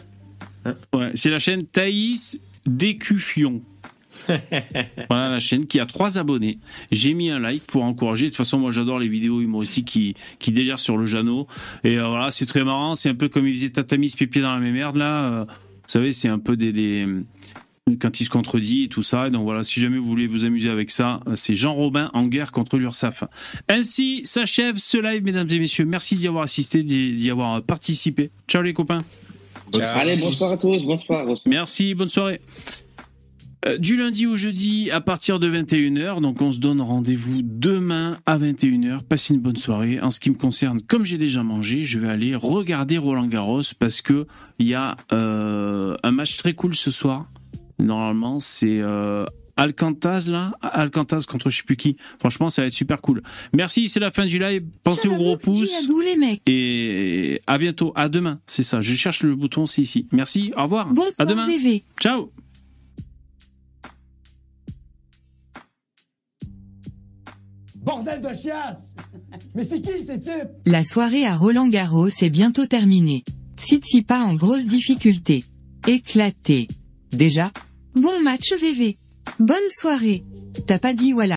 A: Ouais, c'est la chaîne Thaïs Décufion. voilà la chaîne qui a trois abonnés. J'ai mis un like pour encourager. De toute façon, moi j'adore les vidéos humoristiques qui, qui délirent sur le Jeannot. Et euh, voilà, c'est très marrant. C'est un peu comme il faisait Tatamis Pépier dans la même merde là. Vous savez, c'est un peu des, des- quand il se contredit et tout ça. Et donc voilà, si jamais vous voulez vous amuser avec ça, c'est Jean Robin en guerre contre l'URSSAF. Ainsi s'achève ce live, mesdames et messieurs. Merci d'y avoir assisté, d'y avoir participé. Ciao les copains.
L: Allez, bonsoir à tous, bonsoir.
A: Merci, bonne soirée. Euh, du lundi au jeudi à partir de 21h. Donc on se donne rendez-vous demain à 21h. Passez une bonne soirée. En ce qui me concerne, comme j'ai déjà mangé, je vais aller regarder Roland Garros parce que il y a euh, un match très cool ce soir. Normalement, c'est euh, Alcantaz là, Alcantaz contre je sais plus qui. Franchement, ça va être super cool. Merci, c'est la fin du live. Pensez au gros pouce.
K: D'où les mecs.
A: Et à bientôt, à demain. C'est ça. Je cherche le bouton, c'est ici. Merci, au revoir.
K: Bonsoir
A: à demain.
K: VV.
A: Ciao.
N: Bordel de chiasse Mais c'est qui ces types?
K: La soirée à Roland Garros est bientôt terminée. Tsitsipas en grosse difficulté. Éclaté. Déjà Bon match VV. Bonne soirée. T'as pas dit voilà.